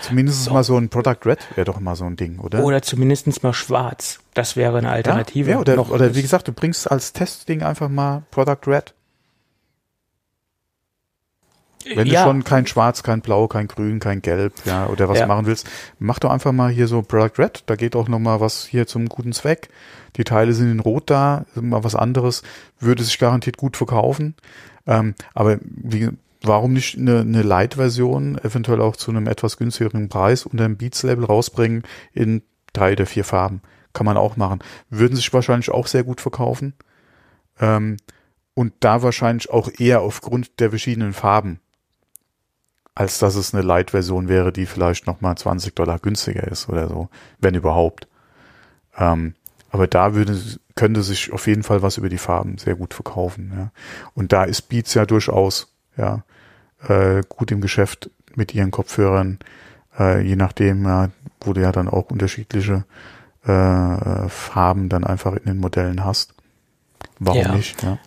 S2: Zumindest so. mal so ein Product Red wäre doch mal so ein Ding, oder?
S3: Oder zumindest mal schwarz. Das wäre eine Alternative.
S2: Ja, ja oder, oder wie gesagt, du bringst als Testding einfach mal Product Red wenn ja. du schon kein Schwarz, kein Blau, kein Grün, kein Gelb, ja, oder was ja. machen willst, mach doch einfach mal hier so Product Red. Da geht auch noch mal was hier zum guten Zweck. Die Teile sind in Rot da, mal was anderes, würde sich garantiert gut verkaufen. Ähm, aber wie, warum nicht eine, eine Light-Version, eventuell auch zu einem etwas günstigeren Preis unter dem Beats-Label rausbringen in drei oder vier Farben. Kann man auch machen. Würden sich wahrscheinlich auch sehr gut verkaufen. Ähm, und da wahrscheinlich auch eher aufgrund der verschiedenen Farben, als dass es eine Light-Version wäre, die vielleicht nochmal 20 Dollar günstiger ist oder so, wenn überhaupt. Ähm, aber da würde, könnte sich auf jeden Fall was über die Farben sehr gut verkaufen. Ja. Und da ist Beats ja durchaus ja, äh, gut im Geschäft mit ihren Kopfhörern, äh, je nachdem, ja, wo du ja dann auch unterschiedliche äh, Farben dann einfach in den Modellen hast. Warum ja. nicht? Ja.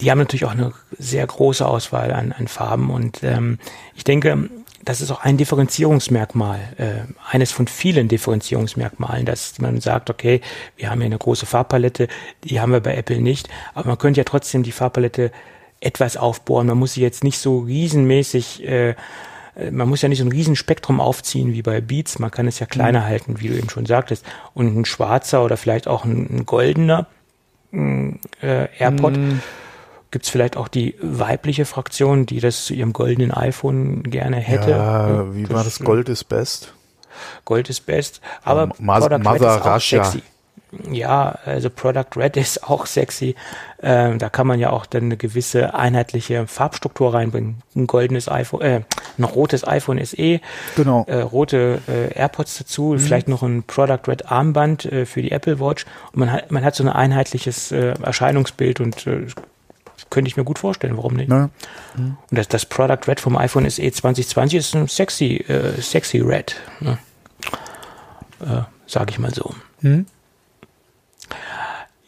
S3: Die haben natürlich auch eine sehr große Auswahl an, an Farben und ähm, ich denke, das ist auch ein Differenzierungsmerkmal, äh, eines von vielen Differenzierungsmerkmalen, dass man sagt, okay, wir haben hier eine große Farbpalette, die haben wir bei Apple nicht, aber man könnte ja trotzdem die Farbpalette etwas aufbohren. Man muss sie jetzt nicht so riesenmäßig, äh, man muss ja nicht so ein Riesenspektrum aufziehen wie bei Beats, man kann es ja kleiner mhm. halten, wie du eben schon sagtest. Und ein schwarzer oder vielleicht auch ein, ein goldener äh, AirPod. Mhm Gibt es vielleicht auch die weibliche Fraktion, die das zu ihrem goldenen iPhone gerne hätte?
S2: Ja, wie das war das? Gold ist best.
S3: Gold ist best. Aber
S2: Ma Product Mother Red ist auch sexy.
S3: Ja, also Product Red ist auch sexy. Ähm, da kann man ja auch dann eine gewisse einheitliche Farbstruktur reinbringen. Ein goldenes iPhone, äh, ein rotes iPhone SE,
S2: genau.
S3: äh, rote äh, AirPods dazu, mhm. vielleicht noch ein Product Red Armband äh, für die Apple Watch. Und man hat, man hat so ein einheitliches äh, Erscheinungsbild und äh, könnte ich mir gut vorstellen, warum nicht? Ja. Mhm. Und das, das Product Red vom iPhone SE 2020 ist ein sexy, äh, sexy Red. Ne? Äh, Sage ich mal so. Mhm.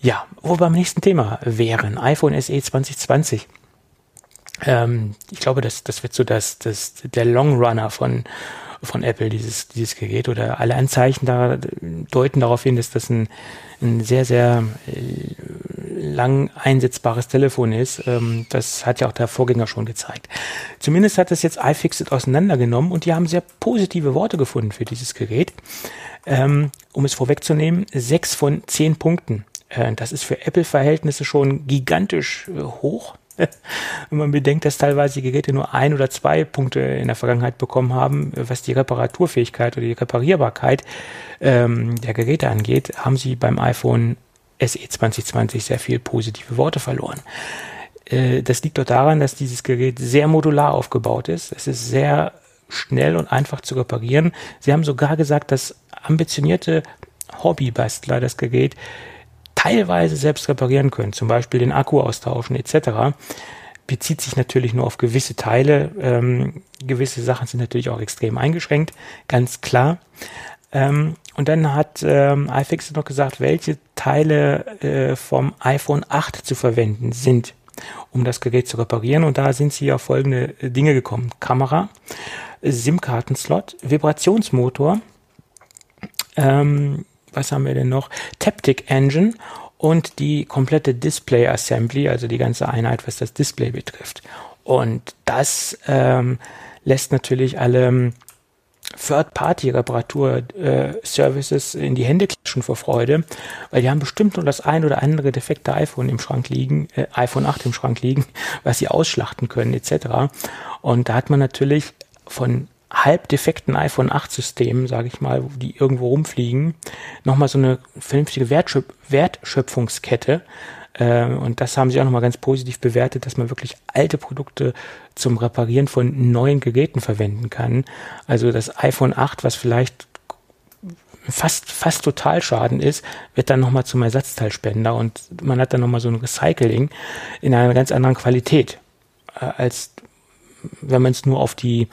S3: Ja, wo wir beim nächsten Thema wären, iPhone SE 2020. Ähm, ich glaube, das, das wird so das, das, der Longrunner von, von Apple, dieses, dieses Gerät. Oder alle Anzeichen da deuten darauf hin, dass das ein, ein sehr, sehr äh, lang einsetzbares Telefon ist. Ähm, das hat ja auch der Vorgänger schon gezeigt. Zumindest hat das jetzt iFixit auseinandergenommen und die haben sehr positive Worte gefunden für dieses Gerät. Ähm, um es vorwegzunehmen, sechs von zehn Punkten. Äh, das ist für Apple-Verhältnisse schon gigantisch äh, hoch. Wenn man bedenkt, dass teilweise die Geräte nur ein oder zwei Punkte in der Vergangenheit bekommen haben, was die Reparaturfähigkeit oder die Reparierbarkeit ähm, der Geräte angeht, haben sie beim iPhone SE 2020 sehr viel positive Worte verloren. Äh, das liegt doch daran, dass dieses Gerät sehr modular aufgebaut ist. Es ist sehr schnell und einfach zu reparieren. Sie haben sogar gesagt, dass ambitionierte Hobbybastler das Gerät teilweise selbst reparieren können, zum Beispiel den Akku austauschen etc. Bezieht sich natürlich nur auf gewisse Teile. Ähm, gewisse Sachen sind natürlich auch extrem eingeschränkt, ganz klar. Ähm, und dann hat ähm, iFixit noch gesagt, welche Teile äh, vom iPhone 8 zu verwenden sind, um das Gerät zu reparieren. Und da sind sie auf folgende Dinge gekommen. Kamera, SIM-Kartenslot, Vibrationsmotor, ähm, was haben wir denn noch? Taptic Engine und die komplette Display Assembly, also die ganze Einheit, was das Display betrifft. Und das ähm, lässt natürlich alle Third-Party-Reparatur-Services äh, in die Hände klatschen vor Freude, weil die haben bestimmt nur das ein oder andere defekte iPhone im Schrank liegen, äh, iPhone 8 im Schrank liegen, was sie ausschlachten können etc. Und da hat man natürlich von halb defekten iPhone 8 Systemen, sage ich mal, die irgendwo rumfliegen, nochmal so eine vernünftige Wertschöp Wertschöpfungskette. Äh, und das haben sie auch nochmal ganz positiv bewertet, dass man wirklich alte Produkte zum Reparieren von neuen Geräten verwenden kann. Also das iPhone 8, was vielleicht fast, fast Totalschaden ist, wird dann nochmal zum Ersatzteilspender und man hat dann nochmal so ein Recycling in einer ganz anderen Qualität, äh, als wenn man es nur auf die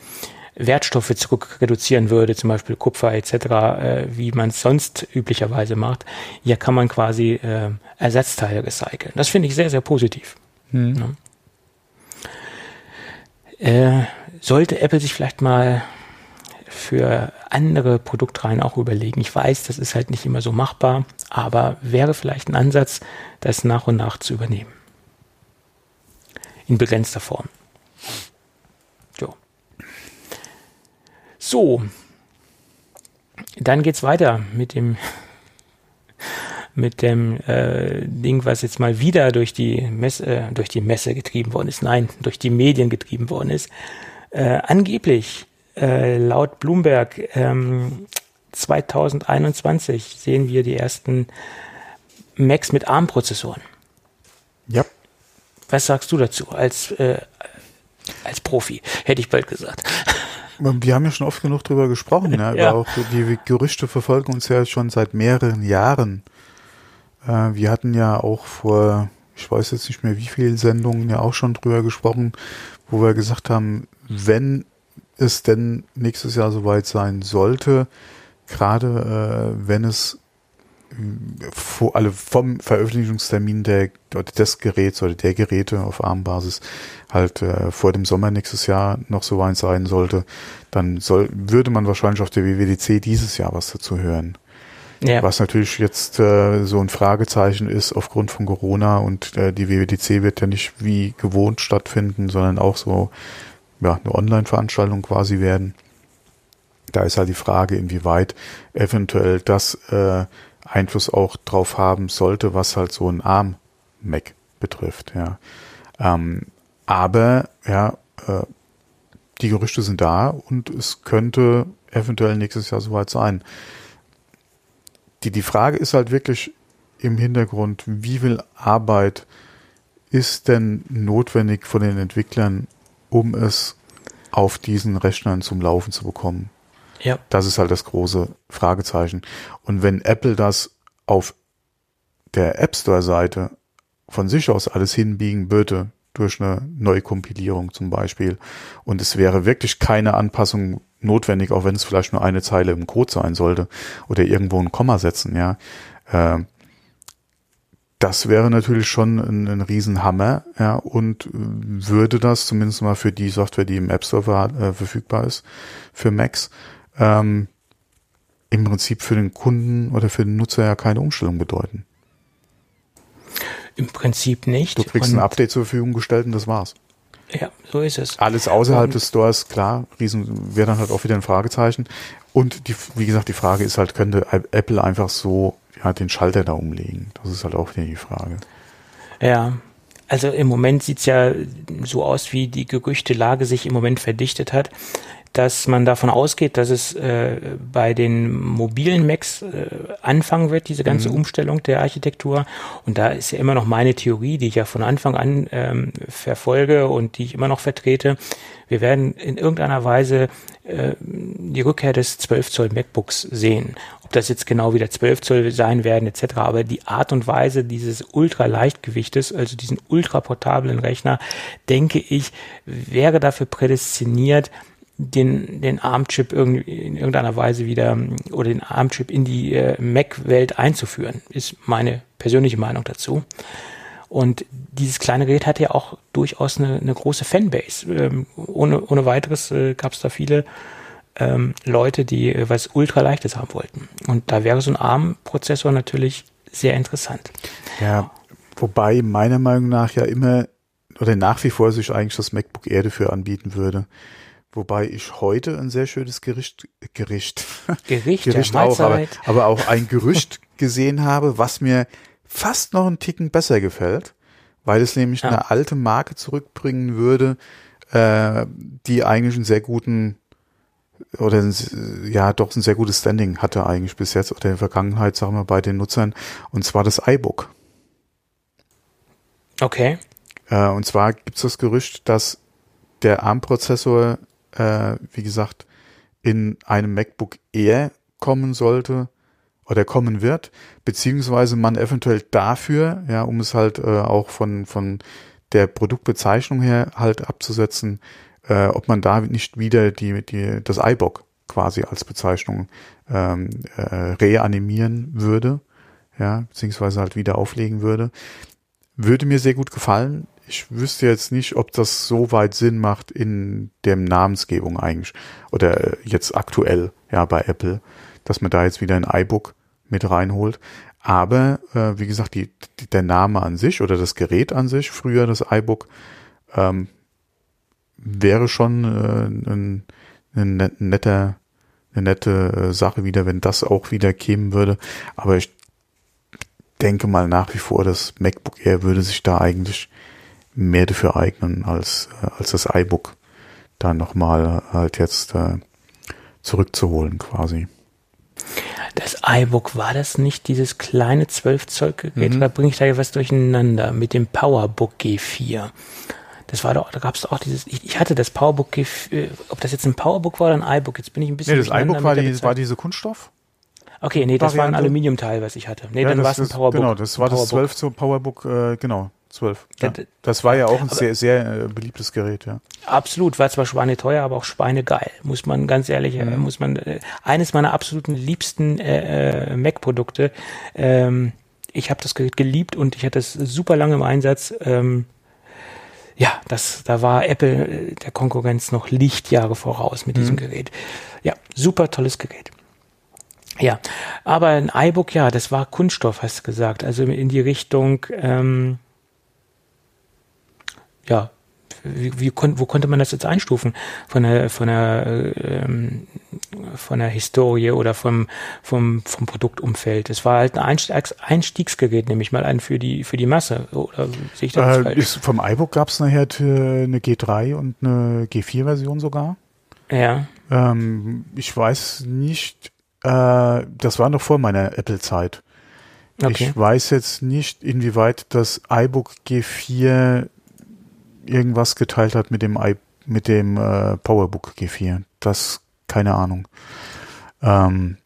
S3: Wertstoffe zurück reduzieren würde, zum Beispiel Kupfer etc., äh, wie man es sonst üblicherweise macht. Hier kann man quasi äh, Ersatzteile recyceln. Das finde ich sehr, sehr positiv. Hm. Ja. Äh, sollte Apple sich vielleicht mal für andere Produktreihen auch überlegen. Ich weiß, das ist halt nicht immer so machbar, aber wäre vielleicht ein Ansatz, das nach und nach zu übernehmen. In begrenzter Form. So, dann geht's weiter mit dem mit dem äh, Ding, was jetzt mal wieder durch die Messe, äh, durch die Messe getrieben worden ist, nein, durch die Medien getrieben worden ist. Äh, angeblich äh, laut Bloomberg ähm, 2021 sehen wir die ersten Macs mit ARM-Prozessoren.
S2: Ja.
S3: Was sagst du dazu als, äh, als Profi, hätte ich bald gesagt.
S2: Wir haben ja schon oft genug drüber gesprochen, ja, ja. auch die Gerüchte verfolgen uns ja schon seit mehreren Jahren. Äh, wir hatten ja auch vor, ich weiß jetzt nicht mehr wie viele Sendungen ja auch schon drüber gesprochen, wo wir gesagt haben, wenn es denn nächstes Jahr soweit sein sollte, gerade äh, wenn es vor, alle vom Veröffentlichungstermin der, des Geräts oder der Geräte auf ARM-Basis halt äh, vor dem Sommer nächstes Jahr noch so weit sein sollte, dann soll, würde man wahrscheinlich auf der WWDC dieses Jahr was dazu hören. Ja. Was natürlich jetzt äh, so ein Fragezeichen ist aufgrund von Corona und äh, die WWDC wird ja nicht wie gewohnt stattfinden, sondern auch so ja, eine Online-Veranstaltung quasi werden. Da ist halt die Frage, inwieweit eventuell das äh, Einfluss auch drauf haben sollte, was halt so ein ARM-Mac betrifft, ja. Ähm, aber, ja, äh, die Gerüchte sind da und es könnte eventuell nächstes Jahr soweit sein. Die, die Frage ist halt wirklich im Hintergrund, wie viel Arbeit ist denn notwendig von den Entwicklern, um es auf diesen Rechnern zum Laufen zu bekommen? Ja. Das ist halt das große Fragezeichen. Und wenn Apple das auf der App Store Seite von sich aus alles hinbiegen würde, durch eine Neukompilierung zum Beispiel, und es wäre wirklich keine Anpassung notwendig, auch wenn es vielleicht nur eine Zeile im Code sein sollte oder irgendwo ein Komma setzen, ja. Äh, das wäre natürlich schon ein, ein Riesenhammer, ja, und würde das zumindest mal für die Software, die im App Store äh, verfügbar ist, für Macs, ähm, im Prinzip für den Kunden oder für den Nutzer ja keine Umstellung bedeuten.
S3: Im Prinzip nicht.
S2: Du kriegst ein Update zur Verfügung gestellt und das war's.
S3: Ja, so ist es.
S2: Alles außerhalb und des Stores, klar, riesen, wäre dann halt auch wieder ein Fragezeichen. Und die, wie gesagt, die Frage ist halt, könnte Apple einfach so ja, den Schalter da umlegen? Das ist halt auch wieder die Frage.
S3: Ja, also im Moment sieht's ja so aus, wie die Gerüchtelage sich im Moment verdichtet hat dass man davon ausgeht, dass es äh, bei den mobilen Macs äh, anfangen wird, diese ganze mhm. Umstellung der Architektur. Und da ist ja immer noch meine Theorie, die ich ja von Anfang an ähm, verfolge und die ich immer noch vertrete. Wir werden in irgendeiner Weise äh, die Rückkehr des 12 Zoll MacBooks sehen. Ob das jetzt genau wieder 12 Zoll sein werden etc. Aber die Art und Weise dieses Ultraleichtgewichtes, also diesen ultraportablen Rechner, denke ich, wäre dafür prädestiniert, den, den ARM-Chip irgendwie in irgendeiner Weise wieder oder den ARM-Chip in die äh, Mac-Welt einzuführen, ist meine persönliche Meinung dazu. Und dieses kleine Gerät hat ja auch durchaus eine, eine große Fanbase. Ähm, ohne, ohne weiteres äh, gab es da viele ähm, Leute, die äh, was ultraleichtes haben wollten. Und da wäre so ein ARM-Prozessor natürlich sehr interessant.
S2: Ja, wobei meiner Meinung nach ja immer oder nach wie vor sich eigentlich das MacBook Air dafür anbieten würde. Wobei ich heute ein sehr schönes Gericht, Gericht,
S3: Gericht,
S2: Gericht
S3: ja,
S2: auch, aber, aber auch ein Gerücht gesehen habe, was mir fast noch einen Ticken besser gefällt, weil es nämlich ja. eine alte Marke zurückbringen würde, äh, die eigentlich einen sehr guten oder ja doch ein sehr gutes Standing hatte eigentlich bis jetzt oder in der Vergangenheit, sagen wir, bei den Nutzern, und zwar das iBook.
S3: Okay.
S2: Äh, und zwar gibt es das Gerücht, dass der ARM-Prozessor äh, wie gesagt, in einem MacBook Air kommen sollte oder kommen wird, beziehungsweise man eventuell dafür, ja, um es halt äh, auch von, von der Produktbezeichnung her halt abzusetzen, äh, ob man da nicht wieder die, die, das iBook quasi als Bezeichnung ähm, äh, reanimieren würde, ja, beziehungsweise halt wieder auflegen würde. Würde mir sehr gut gefallen ich wüsste jetzt nicht, ob das so weit Sinn macht in der Namensgebung eigentlich oder äh, jetzt aktuell ja bei Apple, dass man da jetzt wieder ein iBook mit reinholt. Aber äh, wie gesagt, die, die, der Name an sich oder das Gerät an sich, früher das iBook, ähm, wäre schon äh, ein, ein netter, eine nette äh, Sache wieder, wenn das auch wieder kämen würde. Aber ich denke mal nach wie vor, das MacBook Air würde sich da eigentlich mehr dafür eignen als, äh, als das iBook da nochmal halt jetzt äh, zurückzuholen quasi.
S3: Das iBook, war das nicht dieses kleine 12 Zoll Gerät? Mhm. Oder bringe ich da ja was durcheinander mit dem PowerBook G4? Das war doch, da gab es auch dieses, ich, ich, hatte das PowerBook G4, äh, ob das jetzt ein PowerBook war oder ein iBook, jetzt bin ich ein bisschen.
S2: Nee, das iBook war, die, war diese Kunststoff?
S3: Okay, nee, das Variante. war ein Aluminiumteil, was ich hatte. Nee,
S2: ja,
S3: dann war es ein Powerbook.
S2: Genau, das war das 12 Zoll Powerbook, äh, genau. 12. Ja. Das war ja auch ein sehr, sehr äh, beliebtes Gerät, ja.
S3: Absolut, war zwar schweineteuer, aber auch schweinegeil, muss man ganz ehrlich, äh, mhm. muss man, äh, eines meiner absoluten liebsten äh, äh, Mac-Produkte. Ähm, ich habe das Gerät geliebt und ich hatte es super lange im Einsatz. Ähm, ja, das, da war Apple der Konkurrenz noch Lichtjahre voraus mit mhm. diesem Gerät. Ja, super tolles Gerät. Ja, aber ein iBook, ja, das war Kunststoff, hast du gesagt. Also in die Richtung, ähm, ja, wie, wie kon wo konnte man das jetzt einstufen? Von der, von der, ähm, von der Historie oder vom, vom, vom Produktumfeld? Es war halt ein Einstiegs Einstiegsgerät, nehme ich mal an, für die, für die Masse. Oder
S2: sehe ich das äh, falsch? Ist, vom iBook gab es nachher eine G3 und eine G4-Version sogar.
S3: Ja.
S2: Ähm, ich weiß nicht, äh, das war noch vor meiner Apple-Zeit. Okay. Ich weiß jetzt nicht, inwieweit das iBook G4 irgendwas geteilt hat mit dem I, mit dem äh, PowerBook G4. Das keine Ahnung. Ähm,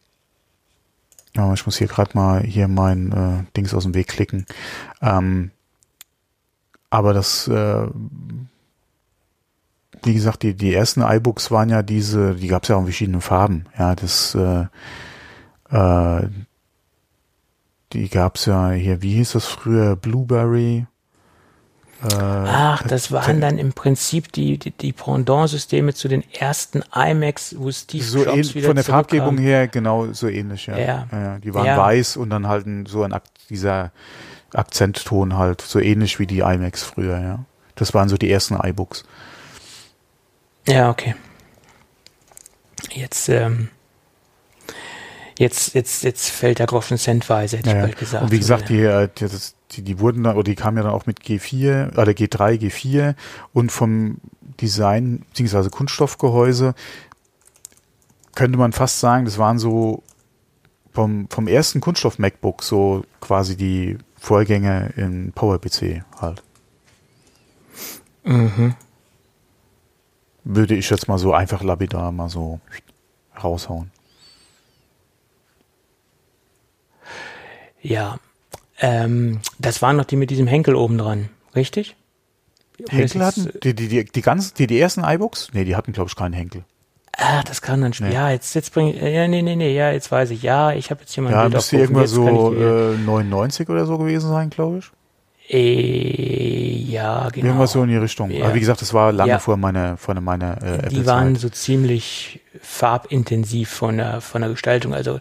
S2: ja, ich muss hier gerade mal hier mein äh, Dings aus dem Weg klicken. Ähm, aber das, äh, wie gesagt, die, die ersten iBooks waren ja diese, die gab es ja auch in verschiedenen Farben. Ja, das, äh, äh, die gab es ja hier, wie hieß das früher? Blueberry.
S3: Äh, Ach, das waren dann im Prinzip die, die, die Pendant-Systeme zu den ersten iMacs, wo Steve
S2: so Jobs wieder Von der Farbgebung her genau so ähnlich, ja. ja. ja die waren ja. weiß und dann halt so ein dieser Akzentton halt, so ähnlich wie die iMacs früher, ja. Das waren so die ersten iBooks.
S3: Ja, okay. Jetzt, ähm, jetzt, jetzt, jetzt fällt der Groschen centweise, hätte
S2: ich bald gesagt. Und wie gesagt, die, äh, das, die, die wurden dann, oder die kamen ja dann auch mit G4, oder G3, G4 und vom Design, beziehungsweise Kunststoffgehäuse, könnte man fast sagen, das waren so vom, vom ersten Kunststoff-MacBook so quasi die Vorgänge in PowerPC halt. Mhm. Würde ich jetzt mal so einfach lapidar mal so raushauen.
S3: Ja, ähm, das waren noch die mit diesem Henkel oben dran, richtig?
S2: Henkel hatten? Die, die, die, die, ganz, die, die ersten iBooks? Nee, die hatten, glaube ich, keinen Henkel.
S3: Ah, das kann dann schon. Nee. Ja, jetzt, jetzt bring ich, ja, nee, nee, nee, ja, jetzt weiß ich. Ja, ich habe jetzt hier
S2: mal ein Ja, müsste irgendwann so äh, 99 oder so gewesen sein, glaube ich.
S3: Äh, ja, genau.
S2: Irgendwas so in die Richtung. Ja. Aber wie gesagt, das war lange ja. vor meiner, vor meiner
S3: äh, Die waren so ziemlich farbintensiv von der, von der Gestaltung. Also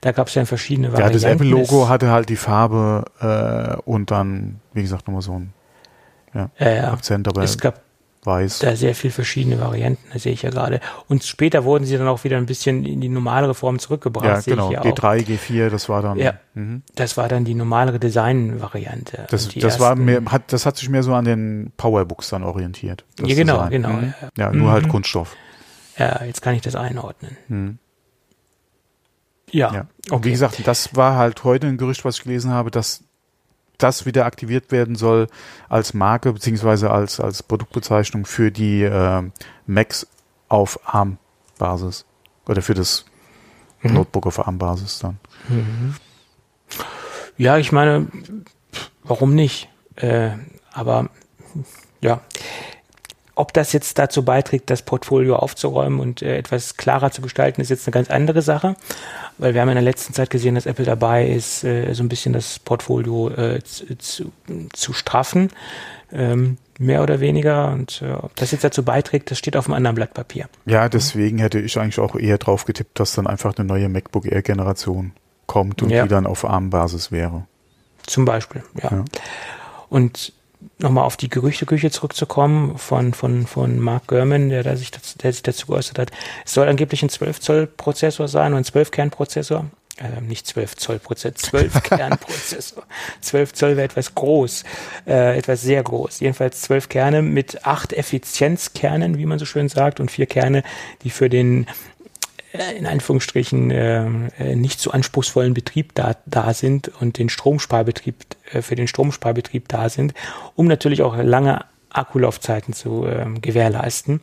S3: da gab es ja verschiedene
S2: Varianten. Ja, das Apple-Logo hatte halt die Farbe äh, und dann, wie gesagt, nochmal so ein ja,
S3: Akzent. Aber es gab weiß. Da sehr viel verschiedene Varianten, das sehe ich ja gerade. Und später wurden sie dann auch wieder ein bisschen in die normalere Form zurückgebracht. Ja,
S2: genau. G3, G4, das war dann.
S3: Ja, mhm. das war dann die normalere Design-Variante.
S2: Das, das war mehr, hat, das hat sich mehr so an den Powerbooks dann orientiert.
S3: Ja, genau, Design. genau. Mhm.
S2: Ja, nur halt mhm. halt Kunststoff.
S3: Ja, jetzt kann ich das einordnen.
S2: Mhm. Ja. ja. Und okay. wie gesagt, das war halt heute ein Gerücht, was ich gelesen habe, dass das wieder aktiviert werden soll als Marke beziehungsweise als, als Produktbezeichnung für die äh, Macs auf ARM-Basis oder für das mhm. Notebook auf ARM-Basis dann. Mhm.
S3: Ja, ich meine, warum nicht? Äh, aber ja, ob das jetzt dazu beiträgt, das Portfolio aufzuräumen und äh, etwas klarer zu gestalten, ist jetzt eine ganz andere Sache. Weil wir haben in der letzten Zeit gesehen, dass Apple dabei ist, äh, so ein bisschen das Portfolio äh, zu, zu, zu straffen. Ähm, mehr oder weniger. Und äh, ob das jetzt dazu beiträgt, das steht auf einem anderen Blatt Papier.
S2: Ja, deswegen hätte ich eigentlich auch eher drauf getippt, dass dann einfach eine neue MacBook Air Generation kommt und ja. die dann auf ARM-Basis wäre.
S3: Zum Beispiel, ja. ja. Und nochmal auf die Gerüchteküche zurückzukommen von, von, von Mark Gurman, der, da sich, dazu, der sich dazu geäußert hat. Es soll angeblich ein 12-Zoll-Prozessor sein und ein 12-Kern-Prozessor. Äh, nicht 12 Zoll Prozessor, 12 Kernprozessor. 12 Zoll wäre etwas groß, äh, etwas sehr groß. Jedenfalls 12 Kerne mit acht Effizienzkernen, wie man so schön sagt, und vier Kerne, die für den in Anführungsstrichen äh, äh, nicht so anspruchsvollen Betrieb da, da sind und den Stromsparbetrieb äh, für den Stromsparbetrieb da sind, um natürlich auch lange Akkulaufzeiten zu äh, gewährleisten.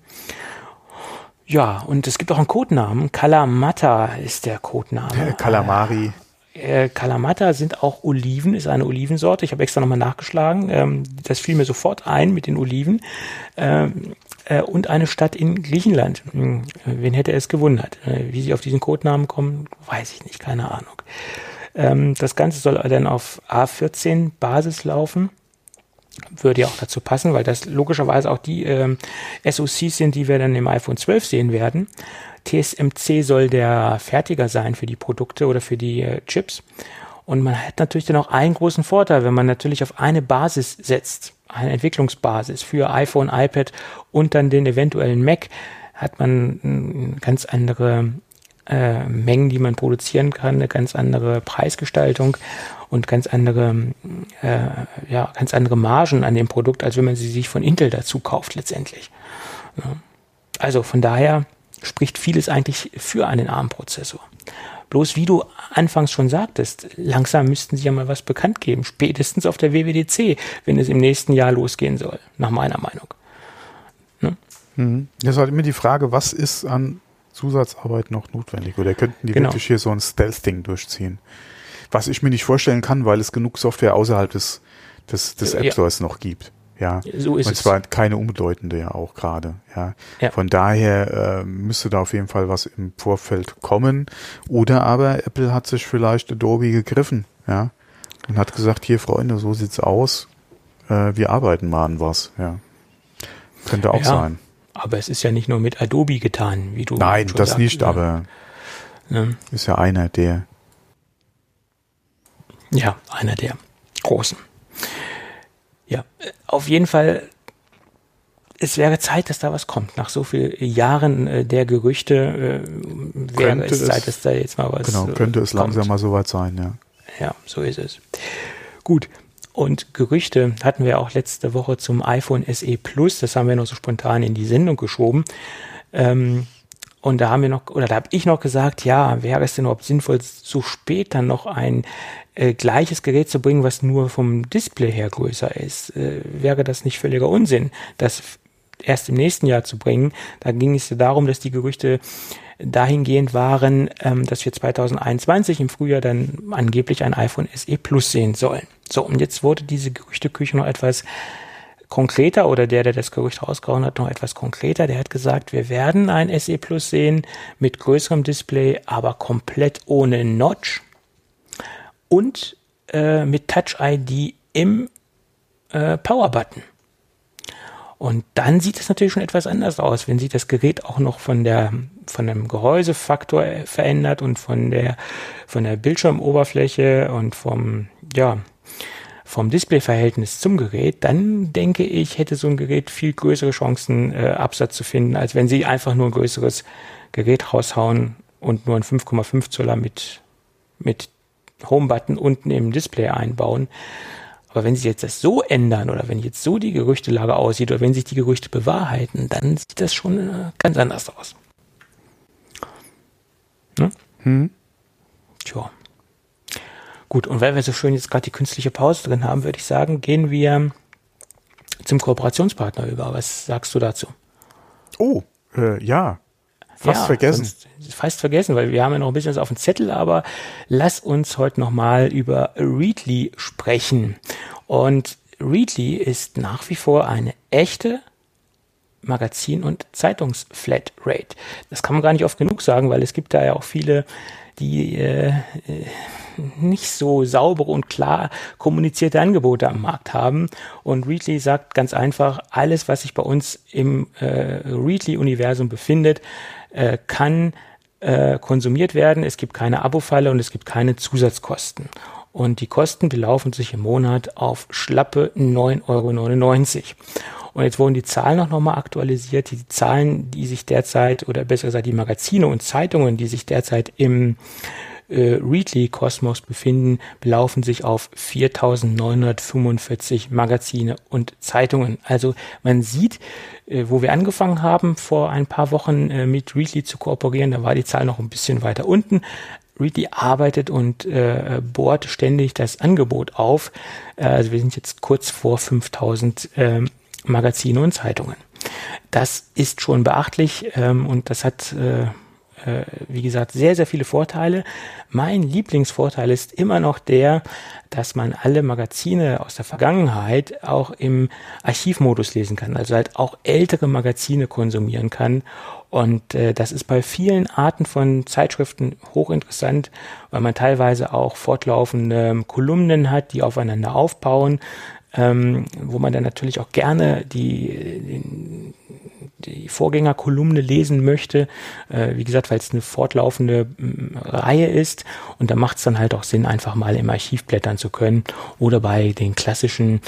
S3: Ja, und es gibt auch einen Codenamen. Kalamata ist der Codename.
S2: Kalamari.
S3: Äh, Kalamata sind auch Oliven, ist eine Olivensorte. Ich habe extra nochmal nachgeschlagen. Ähm, das fiel mir sofort ein mit den Oliven. Ähm, äh, und eine Stadt in Griechenland. Hm, wen hätte es gewundert? Äh, wie sie auf diesen Codenamen kommen, weiß ich nicht, keine Ahnung. Ähm, das Ganze soll dann auf A14 Basis laufen. Würde ja auch dazu passen, weil das logischerweise auch die ähm, SoCs sind, die wir dann im iPhone 12 sehen werden. TSMC soll der Fertiger sein für die Produkte oder für die äh, Chips. Und man hat natürlich dann auch einen großen Vorteil, wenn man natürlich auf eine Basis setzt, eine Entwicklungsbasis für iPhone, iPad und dann den eventuellen Mac, hat man ganz andere äh, Mengen, die man produzieren kann, eine ganz andere Preisgestaltung und ganz andere, äh, ja, ganz andere Margen an dem Produkt, als wenn man sie sich von Intel dazu kauft letztendlich. Also von daher spricht vieles eigentlich für einen ARM-Prozessor. Bloß wie du anfangs schon sagtest, langsam müssten sie ja mal was bekannt geben, spätestens auf der WWDC, wenn es im nächsten Jahr losgehen soll, nach meiner Meinung.
S2: Ne? Mhm. Das ist halt immer die Frage, was ist an Zusatzarbeit noch notwendig? Oder könnten die genau. wirklich hier so ein Stealth-Ding durchziehen? Was ich mir nicht vorstellen kann, weil es genug Software außerhalb des, des, des App Stores ja. noch gibt. Ja, so ist und zwar es. keine unbedeutende ja auch gerade. Ja. ja. Von daher äh, müsste da auf jeden Fall was im Vorfeld kommen. Oder aber Apple hat sich vielleicht Adobe gegriffen, ja, und hat gesagt, hier Freunde, so sieht's aus. Äh, wir arbeiten mal an was. Ja, könnte auch ja, sein.
S3: Aber es ist ja nicht nur mit Adobe getan, wie du.
S2: Nein, das sagst, nicht, ja. aber ja. ist ja einer der.
S3: Ja, einer der großen. Ja, auf jeden Fall, es wäre Zeit, dass da was kommt. Nach so vielen Jahren äh, der Gerüchte äh, wäre könnte es Zeit, dass da jetzt mal was
S2: Genau, könnte es kommt. langsam mal soweit sein, ja.
S3: Ja, so ist es. Gut. Und Gerüchte hatten wir auch letzte Woche zum iPhone SE Plus. Das haben wir noch so spontan in die Sendung geschoben. Ähm, und da haben wir noch, oder da habe ich noch gesagt, ja, wäre es denn überhaupt sinnvoll, so spät dann noch ein äh, gleiches Gerät zu bringen, was nur vom Display her größer ist? Äh, wäre das nicht völliger Unsinn, das erst im nächsten Jahr zu bringen? Da ging es ja darum, dass die Gerüchte dahingehend waren, ähm, dass wir 2021 im Frühjahr dann angeblich ein iPhone SE Plus sehen sollen. So, und jetzt wurde diese Gerüchteküche noch etwas konkreter oder der, der das Gerücht rausgehauen hat, noch etwas konkreter. Der hat gesagt, wir werden ein SE Plus sehen mit größerem Display, aber komplett ohne Notch und äh, mit Touch ID im äh, Power Button. Und dann sieht es natürlich schon etwas anders aus, wenn sich das Gerät auch noch von der von dem Gehäusefaktor verändert und von der von der Bildschirmoberfläche und vom ja vom Displayverhältnis zum Gerät, dann denke ich, hätte so ein Gerät viel größere Chancen, äh, Absatz zu finden, als wenn sie einfach nur ein größeres Gerät raushauen und nur ein 5,5 Zoller mit, mit Home-Button unten im Display einbauen. Aber wenn sie jetzt das so ändern oder wenn jetzt so die Gerüchtelage aussieht oder wenn sich die Gerüchte bewahrheiten, dann sieht das schon äh, ganz anders aus. Ne? Hm. Tja. Gut, und weil wir so schön jetzt gerade die künstliche Pause drin haben, würde ich sagen, gehen wir zum Kooperationspartner über. Was sagst du dazu?
S2: Oh, äh, ja. Fast ja, vergessen.
S3: Fast vergessen, weil wir haben ja noch ein bisschen was auf dem Zettel, aber lass uns heute nochmal über Readly sprechen. Und Readly ist nach wie vor eine echte Magazin- und Zeitungsflatrate. Das kann man gar nicht oft genug sagen, weil es gibt da ja auch viele, die äh, nicht so saubere und klar kommunizierte Angebote am Markt haben. Und Readly sagt ganz einfach, alles, was sich bei uns im äh, Readly-Universum befindet, äh, kann äh, konsumiert werden. Es gibt keine Abo-Falle und es gibt keine Zusatzkosten. Und die Kosten belaufen sich im Monat auf schlappe 9,99 Euro. Und jetzt wurden die Zahlen auch nochmal aktualisiert. Die Zahlen, die sich derzeit, oder besser gesagt die Magazine und Zeitungen, die sich derzeit im äh, Readly Kosmos befinden, belaufen sich auf 4.945 Magazine und Zeitungen. Also man sieht, äh, wo wir angefangen haben, vor ein paar Wochen äh, mit Readly zu kooperieren, da war die Zahl noch ein bisschen weiter unten. Readly arbeitet und äh, bohrt ständig das Angebot auf. Äh, also wir sind jetzt kurz vor 5000 äh, Magazine und Zeitungen. Das ist schon beachtlich ähm, und das hat, äh, äh, wie gesagt, sehr, sehr viele Vorteile. Mein Lieblingsvorteil ist immer noch der, dass man alle Magazine aus der Vergangenheit auch im Archivmodus lesen kann, also halt auch ältere Magazine konsumieren kann. Und äh, das ist bei vielen Arten von Zeitschriften hochinteressant, weil man teilweise auch fortlaufende Kolumnen hat, die aufeinander aufbauen ähm, wo man dann natürlich auch gerne die, die Vorgängerkolumne lesen möchte. Äh, wie gesagt, weil es eine fortlaufende äh, Reihe ist. Und da macht es dann halt auch Sinn, einfach mal im Archiv blättern zu können. Oder bei den klassischen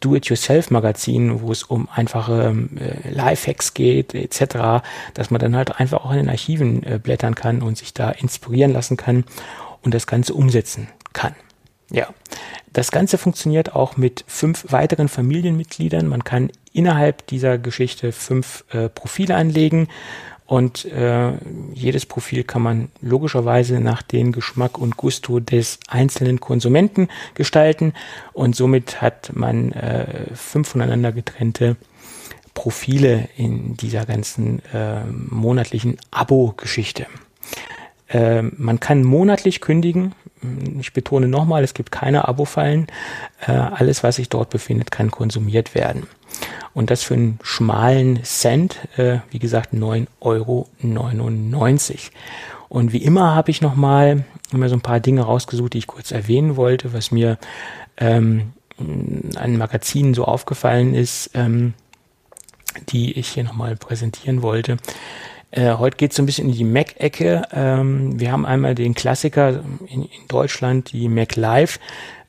S3: Do-it-yourself-Magazinen, wo es um einfache äh, Lifehacks geht, etc., dass man dann halt einfach auch in den Archiven äh, blättern kann und sich da inspirieren lassen kann und das Ganze umsetzen kann. Ja, das Ganze funktioniert auch mit fünf weiteren Familienmitgliedern. Man kann innerhalb dieser Geschichte fünf äh, Profile anlegen und äh, jedes Profil kann man logischerweise nach dem Geschmack und Gusto des einzelnen Konsumenten gestalten und somit hat man äh, fünf voneinander getrennte Profile in dieser ganzen äh, monatlichen Abo-Geschichte. Äh, man kann monatlich kündigen. Ich betone nochmal, es gibt keine Abo-Fallen. Äh, alles, was sich dort befindet, kann konsumiert werden. Und das für einen schmalen Cent, äh, wie gesagt, 9,99 Euro. Und wie immer habe ich nochmal immer so ein paar Dinge rausgesucht, die ich kurz erwähnen wollte, was mir ähm, an Magazinen so aufgefallen ist, ähm, die ich hier nochmal präsentieren wollte. Äh, heute geht es so ein bisschen in die Mac-Ecke. Ähm, wir haben einmal den Klassiker in, in Deutschland, die Mac Live,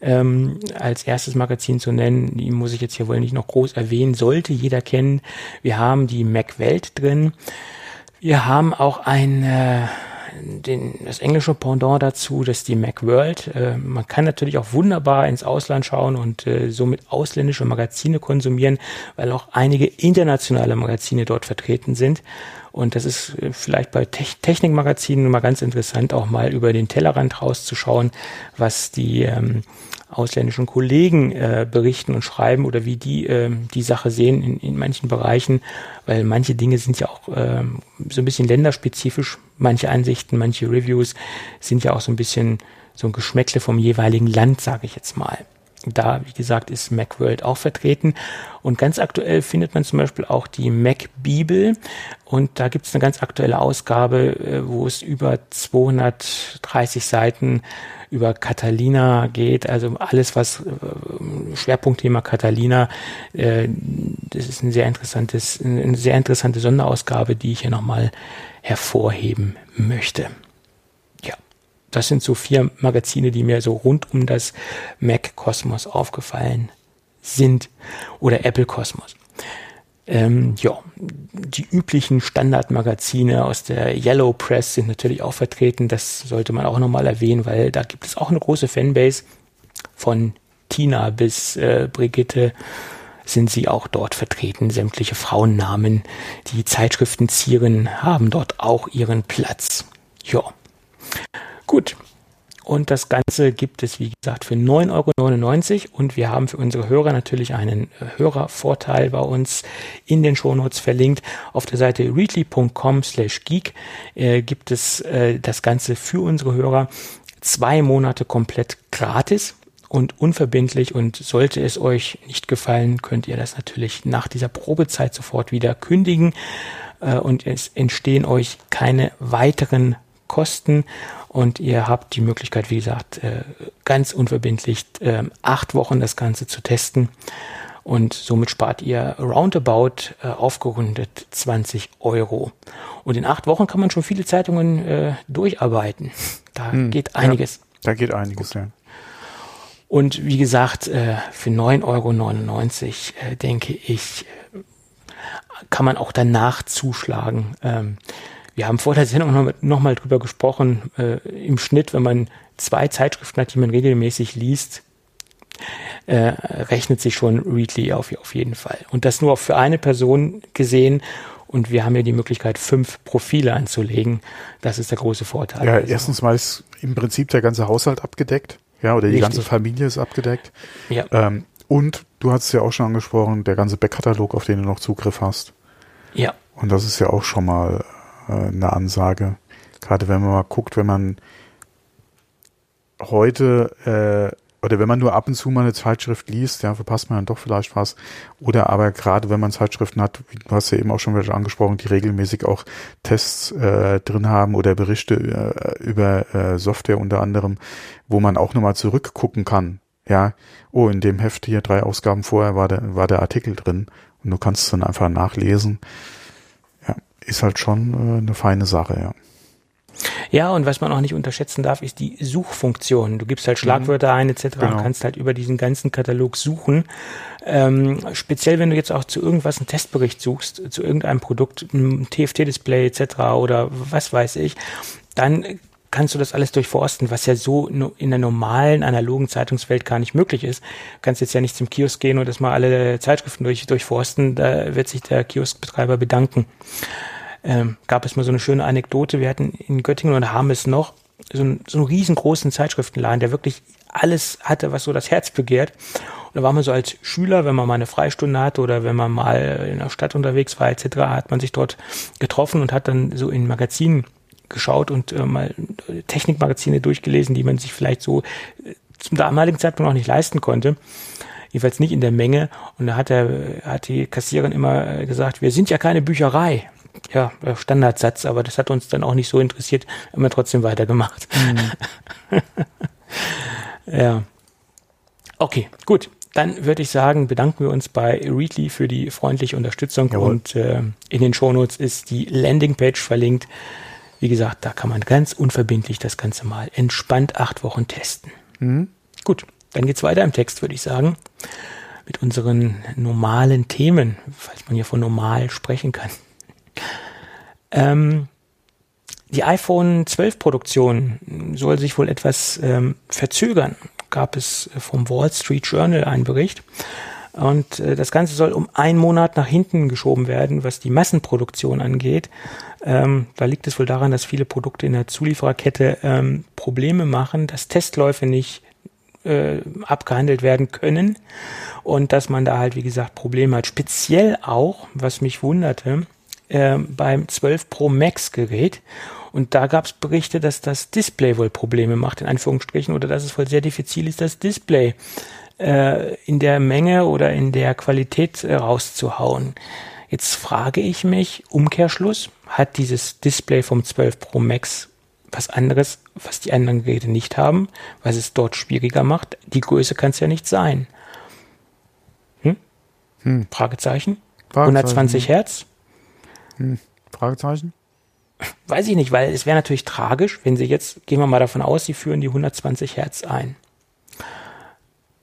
S3: ähm, als erstes Magazin zu nennen. Die muss ich jetzt hier wohl nicht noch groß erwähnen, sollte jeder kennen. Wir haben die Mac Welt drin. Wir haben auch ein äh, den, das englische Pendant dazu, das ist die Macworld. Äh, man kann natürlich auch wunderbar ins Ausland schauen und äh, somit ausländische Magazine konsumieren, weil auch einige internationale Magazine dort vertreten sind. Und das ist äh, vielleicht bei Te Technikmagazinen mal ganz interessant, auch mal über den Tellerrand rauszuschauen, was die ähm, ausländischen Kollegen äh, berichten und schreiben oder wie die äh, die Sache sehen in, in manchen Bereichen, weil manche Dinge sind ja auch äh, so ein bisschen länderspezifisch, manche Ansichten, manche Reviews sind ja auch so ein bisschen so ein Geschmäckle vom jeweiligen Land, sage ich jetzt mal. Da, wie gesagt, ist Macworld auch vertreten. Und ganz aktuell findet man zum Beispiel auch die Mac Bibel. Und da gibt es eine ganz aktuelle Ausgabe, äh, wo es über 230 Seiten über Catalina geht, also alles, was äh, Schwerpunktthema Catalina, äh, das ist ein sehr interessantes, eine sehr interessante Sonderausgabe, die ich hier nochmal hervorheben möchte. Ja, das sind so vier Magazine, die mir so rund um das Mac Kosmos aufgefallen sind oder Apple Kosmos. Ähm, ja, die üblichen Standardmagazine aus der Yellow Press sind natürlich auch vertreten. Das sollte man auch nochmal erwähnen, weil da gibt es auch eine große Fanbase. Von Tina bis äh, Brigitte sind sie auch dort vertreten. Sämtliche Frauennamen, die Zeitschriften zieren, haben dort auch ihren Platz. Ja. Gut, und das Ganze gibt es, wie gesagt, für 9,99 Euro. Und wir haben für unsere Hörer natürlich einen äh, Hörervorteil bei uns in den Shownotes verlinkt. Auf der Seite readly.com slash geek äh, gibt es äh, das Ganze für unsere Hörer zwei Monate komplett gratis und unverbindlich und sollte es euch nicht gefallen, könnt ihr das natürlich nach dieser Probezeit sofort wieder kündigen äh, und es entstehen euch keine weiteren Kosten und ihr habt die Möglichkeit, wie gesagt, äh, ganz unverbindlich äh, acht Wochen das Ganze zu testen und somit spart ihr roundabout äh, aufgerundet 20 Euro. Und in acht Wochen kann man schon viele Zeitungen äh, durcharbeiten. Da hm, geht einiges.
S2: Ja, da geht einiges, ja.
S3: Und wie gesagt, für 9,99 Euro, denke ich, kann man auch danach zuschlagen. Wir haben vor der Sendung nochmal noch mal drüber gesprochen, äh, im Schnitt, wenn man zwei Zeitschriften hat, die man regelmäßig liest, äh, rechnet sich schon Readly auf, auf jeden Fall. Und das nur für eine Person gesehen. Und wir haben ja die Möglichkeit, fünf Profile anzulegen. Das ist der große Vorteil.
S2: Ja, also. erstens mal ist im Prinzip der ganze Haushalt abgedeckt. Ja, oder die Richtig. ganze Familie ist abgedeckt. Ja. Ähm, und du hast es ja auch schon angesprochen, der ganze Backkatalog, auf den du noch Zugriff hast.
S3: Ja.
S2: Und das ist ja auch schon mal eine Ansage. Gerade wenn man mal guckt, wenn man heute äh, oder wenn man nur ab und zu mal eine Zeitschrift liest, ja, verpasst man dann doch vielleicht was. Oder aber gerade wenn man Zeitschriften hat, du hast ja eben auch schon welche angesprochen, die regelmäßig auch Tests äh, drin haben oder Berichte äh, über äh, Software unter anderem, wo man auch nochmal zurückgucken kann. Ja, oh, in dem Heft hier drei Ausgaben vorher war der, war der Artikel drin und du kannst es dann einfach nachlesen. Ist halt schon äh, eine feine Sache, ja.
S3: Ja, und was man auch nicht unterschätzen darf, ist die Suchfunktion. Du gibst halt Schlagwörter ein etc. Genau. und kannst halt über diesen ganzen Katalog suchen. Ähm, speziell, wenn du jetzt auch zu irgendwas einen Testbericht suchst, zu irgendeinem Produkt, ein TFT-Display etc. oder was weiß ich, dann kannst du das alles durchforsten, was ja so in der normalen analogen Zeitungswelt gar nicht möglich ist. Du kannst jetzt ja nicht zum Kiosk gehen und das mal alle Zeitschriften durch, durchforsten, da wird sich der Kioskbetreiber bedanken ähm, gab es mal so eine schöne Anekdote. Wir hatten in Göttingen und haben es noch so, einen, so einen riesengroßen Zeitschriftenladen, der wirklich alles hatte, was so das Herz begehrt. Und da war man so als Schüler, wenn man mal eine Freistunde hatte oder wenn man mal in der Stadt unterwegs war etc., hat man sich dort getroffen und hat dann so in Magazinen geschaut und äh, mal Technikmagazine durchgelesen, die man sich vielleicht so äh, zum damaligen Zeitpunkt noch nicht leisten konnte. Jedenfalls nicht in der Menge. Und da hat, er, hat die Kassiererin immer äh, gesagt, wir sind ja keine Bücherei ja, äh, Standardsatz, aber das hat uns dann auch nicht so interessiert, haben wir trotzdem weitergemacht. Mhm. ja. Okay, gut. Dann würde ich sagen, bedanken wir uns bei Readly für die freundliche Unterstützung Jawohl. und äh, in den Shownotes ist die Landingpage verlinkt. Wie gesagt, da kann man ganz unverbindlich das Ganze mal entspannt acht Wochen testen. Mhm. Gut, dann geht's weiter im Text, würde ich sagen, mit unseren normalen Themen, falls man hier von normal sprechen kann. Ähm, die iPhone 12 Produktion soll sich wohl etwas ähm, verzögern, gab es vom Wall Street Journal einen Bericht. Und äh, das Ganze soll um einen Monat nach hinten geschoben werden, was die Massenproduktion angeht. Ähm, da liegt es wohl daran, dass viele Produkte in der Zuliefererkette ähm, Probleme machen, dass Testläufe nicht äh, abgehandelt werden können und dass man da halt, wie gesagt, Probleme hat. Speziell auch, was mich wunderte, äh, beim 12 Pro Max Gerät. Und da gab es Berichte, dass das Display wohl Probleme macht, in Anführungsstrichen, oder dass es wohl sehr diffizil ist, das Display äh, in der Menge oder in der Qualität äh, rauszuhauen. Jetzt frage ich mich, Umkehrschluss, hat dieses Display vom 12 Pro Max was anderes, was die anderen Geräte nicht haben, was es dort schwieriger macht? Die Größe kann es ja nicht sein. Hm? Hm. Fragezeichen? Fragezeichen? 120 Hertz?
S2: Hm, Fragezeichen?
S3: Weiß ich nicht, weil es wäre natürlich tragisch, wenn sie jetzt, gehen wir mal davon aus, sie führen die 120 Hertz ein.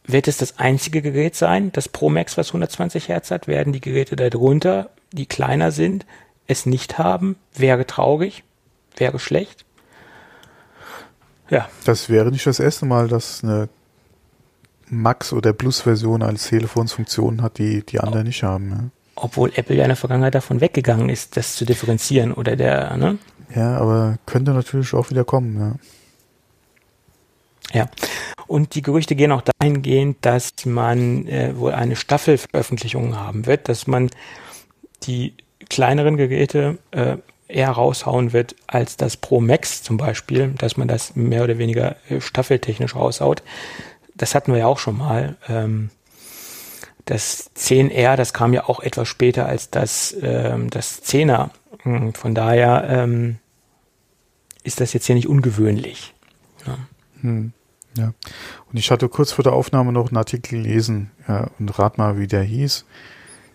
S3: Wird es das einzige Gerät sein, das Pro Max, was 120 Hertz hat? Werden die Geräte darunter, die kleiner sind, es nicht haben? Wäre traurig? Wäre schlecht?
S2: Ja. Das wäre nicht das erste Mal, dass eine Max- oder Plus-Version eines Telefons Funktionen hat, die die anderen oh. nicht haben. Ja
S3: obwohl Apple ja in der Vergangenheit davon weggegangen ist, das zu differenzieren oder der, ne?
S2: Ja, aber könnte natürlich auch wieder kommen, ja.
S3: Ja. Und die Gerüchte gehen auch dahingehend, dass man äh, wohl eine Staffelveröffentlichung haben wird, dass man die kleineren Geräte äh, eher raushauen wird als das Pro Max zum Beispiel, dass man das mehr oder weniger äh, staffeltechnisch raushaut. Das hatten wir ja auch schon mal. Ähm, das 10R, das kam ja auch etwas später als das, ähm, das 10er. Hm, von daher ähm, ist das jetzt hier nicht ungewöhnlich.
S2: Ja. Hm, ja. Und ich hatte kurz vor der Aufnahme noch einen Artikel gelesen ja, und rat mal, wie der hieß.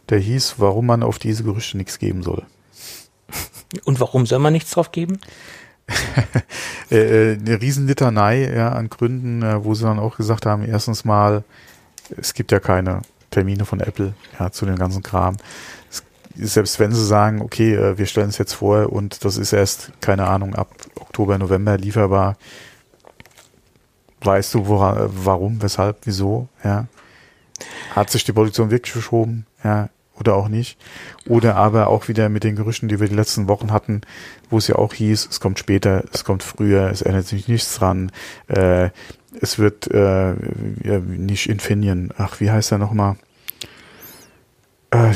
S2: Der hieß, warum man auf diese Gerüchte nichts geben soll.
S3: Und warum soll man nichts drauf geben?
S2: Äh, äh, eine Riesenlitanei ja, an Gründen, äh, wo sie dann auch gesagt haben, erstens mal, es gibt ja keine Termine von Apple ja, zu dem ganzen Kram. Es, selbst wenn sie sagen, okay, äh, wir stellen es jetzt vor und das ist erst, keine Ahnung, ab Oktober, November lieferbar, weißt du, wora, warum, weshalb, wieso, ja. Hat sich die Produktion wirklich verschoben, ja, oder auch nicht. Oder aber auch wieder mit den Gerüchten, die wir die letzten Wochen hatten, wo es ja auch hieß, es kommt später, es kommt früher, es ändert sich nichts dran, äh, es wird äh, nicht Infineon, ach, wie heißt er nochmal? Äh,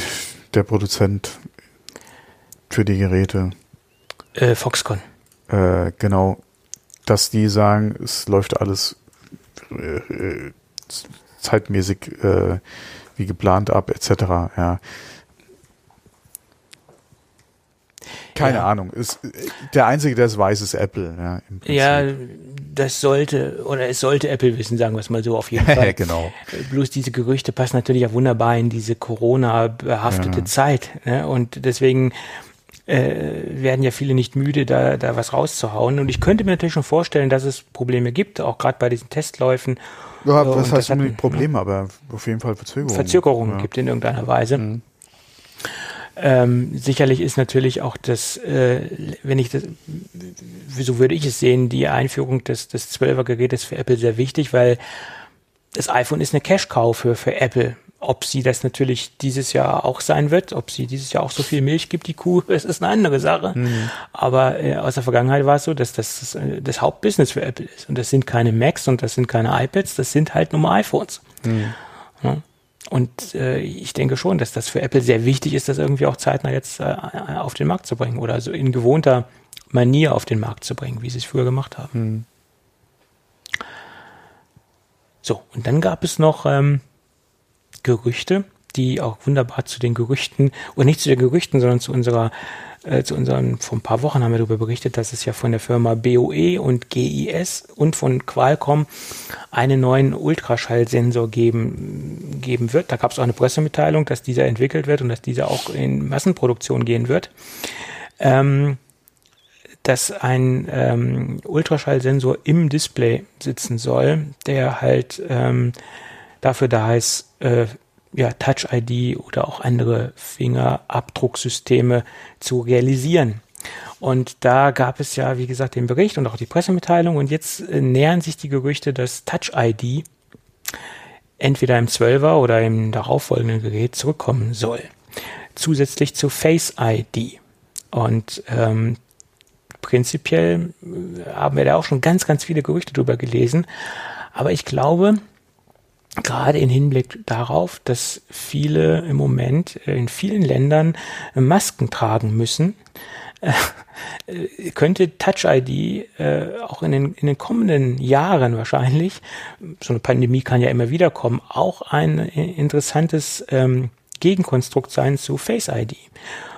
S2: der Produzent für die Geräte.
S3: Äh, Foxconn.
S2: Äh, genau. Dass die sagen, es läuft alles äh, äh zeitmäßig äh, wie geplant ab, etc. Ja. Keine ja. Ahnung. Ist, der Einzige, der es weiß, ist Apple. Ja,
S3: ja, das sollte, oder es sollte Apple wissen, sagen wir es mal so auf jeden Fall.
S2: genau.
S3: Bloß diese Gerüchte passen natürlich auch wunderbar in diese Corona-behaftete ja. Zeit. Ne? Und deswegen äh, werden ja viele nicht müde, da, da was rauszuhauen. Und ich könnte mir natürlich schon vorstellen, dass es Probleme gibt, auch gerade bei diesen Testläufen.
S2: Ja, was heißt unbedingt Probleme, aber auf jeden Fall Verzögerungen.
S3: Verzögerungen ja. gibt in irgendeiner Weise. Mhm. Ähm, sicherlich ist natürlich auch das, äh, wenn ich das, wieso würde ich es sehen, die Einführung des, des 12er Gerätes für Apple sehr wichtig, weil das iPhone ist eine Cash-Cow für, für Apple. Ob sie das natürlich dieses Jahr auch sein wird, ob sie dieses Jahr auch so viel Milch gibt, die Kuh, das ist eine andere Sache. Mhm. Aber äh, aus der Vergangenheit war es so, dass das das, äh, das Hauptbusiness für Apple ist. Und das sind keine Macs und das sind keine iPads, das sind halt nur iPhones. Mhm. Und äh, ich denke schon, dass das für Apple sehr wichtig ist, das irgendwie auch zeitnah jetzt äh, auf den Markt zu bringen oder so in gewohnter Manier auf den Markt zu bringen, wie sie es früher gemacht haben. Mhm. So, und dann gab es noch ähm, Gerüchte, die auch wunderbar zu den Gerüchten, oder nicht zu den Gerüchten, sondern zu unserer äh, zu unseren, vor ein paar Wochen haben wir darüber berichtet, dass es ja von der Firma BOE und GIS und von Qualcomm einen neuen Ultraschallsensor geben, geben wird. Da gab es auch eine Pressemitteilung, dass dieser entwickelt wird und dass dieser auch in Massenproduktion gehen wird. Ähm, dass ein ähm, Ultraschallsensor im Display sitzen soll, der halt ähm, dafür da ist, äh, ja, Touch-ID oder auch andere Fingerabdrucksysteme zu realisieren. Und da gab es ja, wie gesagt, den Bericht und auch die Pressemitteilung. Und jetzt äh, nähern sich die Gerüchte, dass Touch-ID entweder im 12er oder im darauffolgenden Gerät zurückkommen soll. Zusätzlich zu Face-ID. Und ähm, prinzipiell äh, haben wir da auch schon ganz, ganz viele Gerüchte drüber gelesen. Aber ich glaube, gerade in Hinblick darauf, dass viele im Moment äh, in vielen Ländern äh, Masken tragen müssen, äh, könnte Touch ID äh, auch in den, in den kommenden Jahren wahrscheinlich, so eine Pandemie kann ja immer wieder kommen, auch ein interessantes ähm, Gegenkonstrukt sein zu Face ID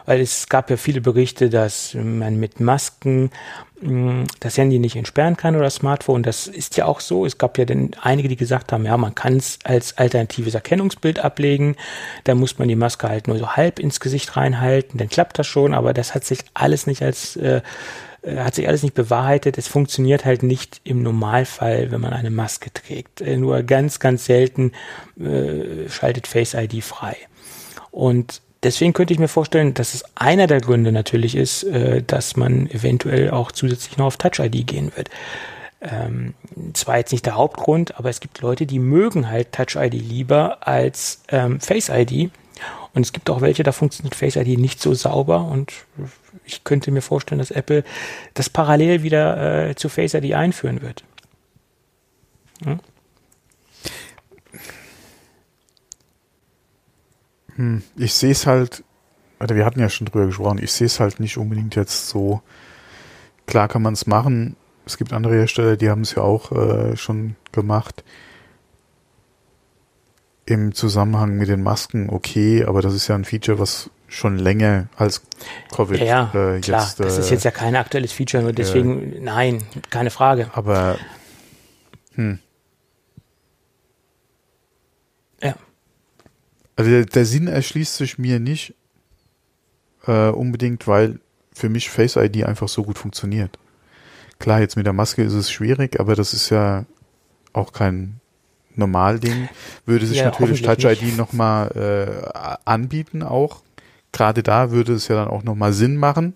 S3: weil es gab ja viele Berichte, dass man mit Masken hm, das Handy nicht entsperren kann oder das Smartphone. Das ist ja auch so. Es gab ja dann einige, die gesagt haben, ja, man kann es als alternatives Erkennungsbild ablegen. Da muss man die Maske halt nur so halb ins Gesicht reinhalten, dann klappt das schon. Aber das hat sich alles nicht als äh, äh hat sich alles nicht bewahrheitet. Es funktioniert halt nicht im Normalfall, wenn man eine Maske trägt. Äh, nur ganz, ganz selten äh, schaltet Face ID frei. Und deswegen könnte ich mir vorstellen, dass es einer der Gründe natürlich ist, äh, dass man eventuell auch zusätzlich noch auf Touch-ID gehen wird. Ähm, zwar jetzt nicht der Hauptgrund, aber es gibt Leute, die mögen halt Touch-ID lieber als ähm, Face-ID. Und es gibt auch welche, da funktioniert Face ID nicht so sauber und ich könnte mir vorstellen, dass Apple das parallel wieder äh, zu Face ID einführen wird. Hm?
S2: Hm, ich sehe es halt, also wir hatten ja schon drüber gesprochen, ich sehe es halt nicht unbedingt jetzt so. Klar kann man es machen. Es gibt andere Hersteller, die haben es ja auch äh, schon gemacht. Im Zusammenhang mit den Masken okay, aber das ist ja ein Feature, was schon länger als Covid
S3: ja, äh, klar, jetzt. das ist jetzt ja kein aktuelles Feature, nur deswegen, äh, nein, keine Frage.
S2: Aber hm. Also der, der, Sinn erschließt sich mir nicht äh, unbedingt, weil für mich Face ID einfach so gut funktioniert. Klar, jetzt mit der Maske ist es schwierig, aber das ist ja auch kein Normalding. Würde sich ja, natürlich Touch ID nochmal äh, anbieten auch. gerade da würde es ja dann auch nochmal Sinn machen.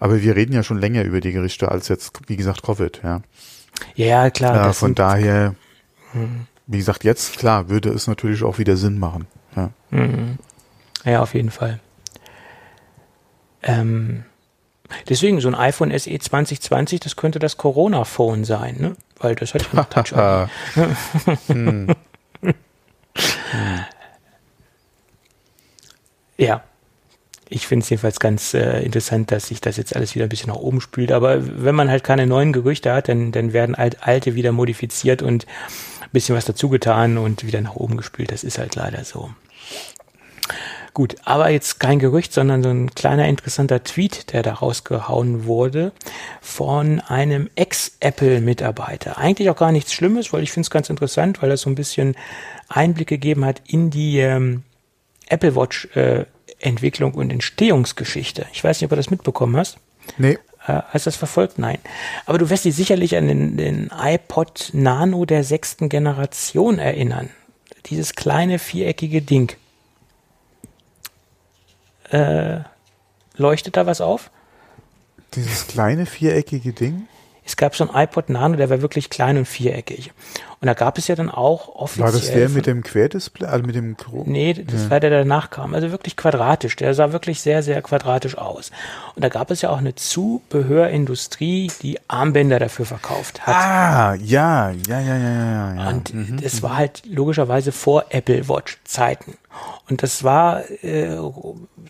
S2: Aber wir reden ja schon länger über die Gerichte als jetzt, wie gesagt, Covid, ja.
S3: Ja, klar.
S2: Äh, von daher, hm. wie gesagt, jetzt, klar, würde es natürlich auch wieder Sinn machen. Ja,
S3: mhm. ja auf jeden Fall. Ähm, deswegen, so ein iPhone SE 2020, das könnte das Corona-Phone sein, ne? Weil das hat ja noch Touch hm. hm. Ja. Ich finde es jedenfalls ganz äh, interessant, dass sich das jetzt alles wieder ein bisschen nach oben spült. Aber wenn man halt keine neuen Gerüchte hat, dann, dann werden alt, alte wieder modifiziert und ein bisschen was dazu getan und wieder nach oben gespült. Das ist halt leider so. Gut, aber jetzt kein Gerücht, sondern so ein kleiner interessanter Tweet, der da rausgehauen wurde von einem Ex-Apple-Mitarbeiter. Eigentlich auch gar nichts Schlimmes, weil ich finde es ganz interessant, weil er so ein bisschen Einblick gegeben hat in die ähm, Apple Watch äh, Entwicklung und Entstehungsgeschichte. Ich weiß nicht, ob du das mitbekommen hast.
S2: Nee.
S3: Äh, hast du das verfolgt? Nein. Aber du wirst dich sicherlich an den, den iPod Nano der sechsten Generation erinnern. Dieses kleine viereckige Ding. Äh, leuchtet da was auf?
S2: Dieses kleine viereckige Ding?
S3: Es gab so ein iPod Nano, der war wirklich klein und viereckig. Und da gab es ja dann auch offiziell.
S2: War das der mit dem Querdisplay, also mit dem Gro
S3: Nee, das ja. war der, der danach kam. Also wirklich quadratisch. Der sah wirklich sehr, sehr quadratisch aus. Und da gab es ja auch eine Zubehörindustrie, die Armbänder dafür verkauft hat.
S2: Ah, ja, ja, ja, ja, ja. ja.
S3: Und mhm, das mhm. war halt logischerweise vor Apple Watch Zeiten. Und das war äh,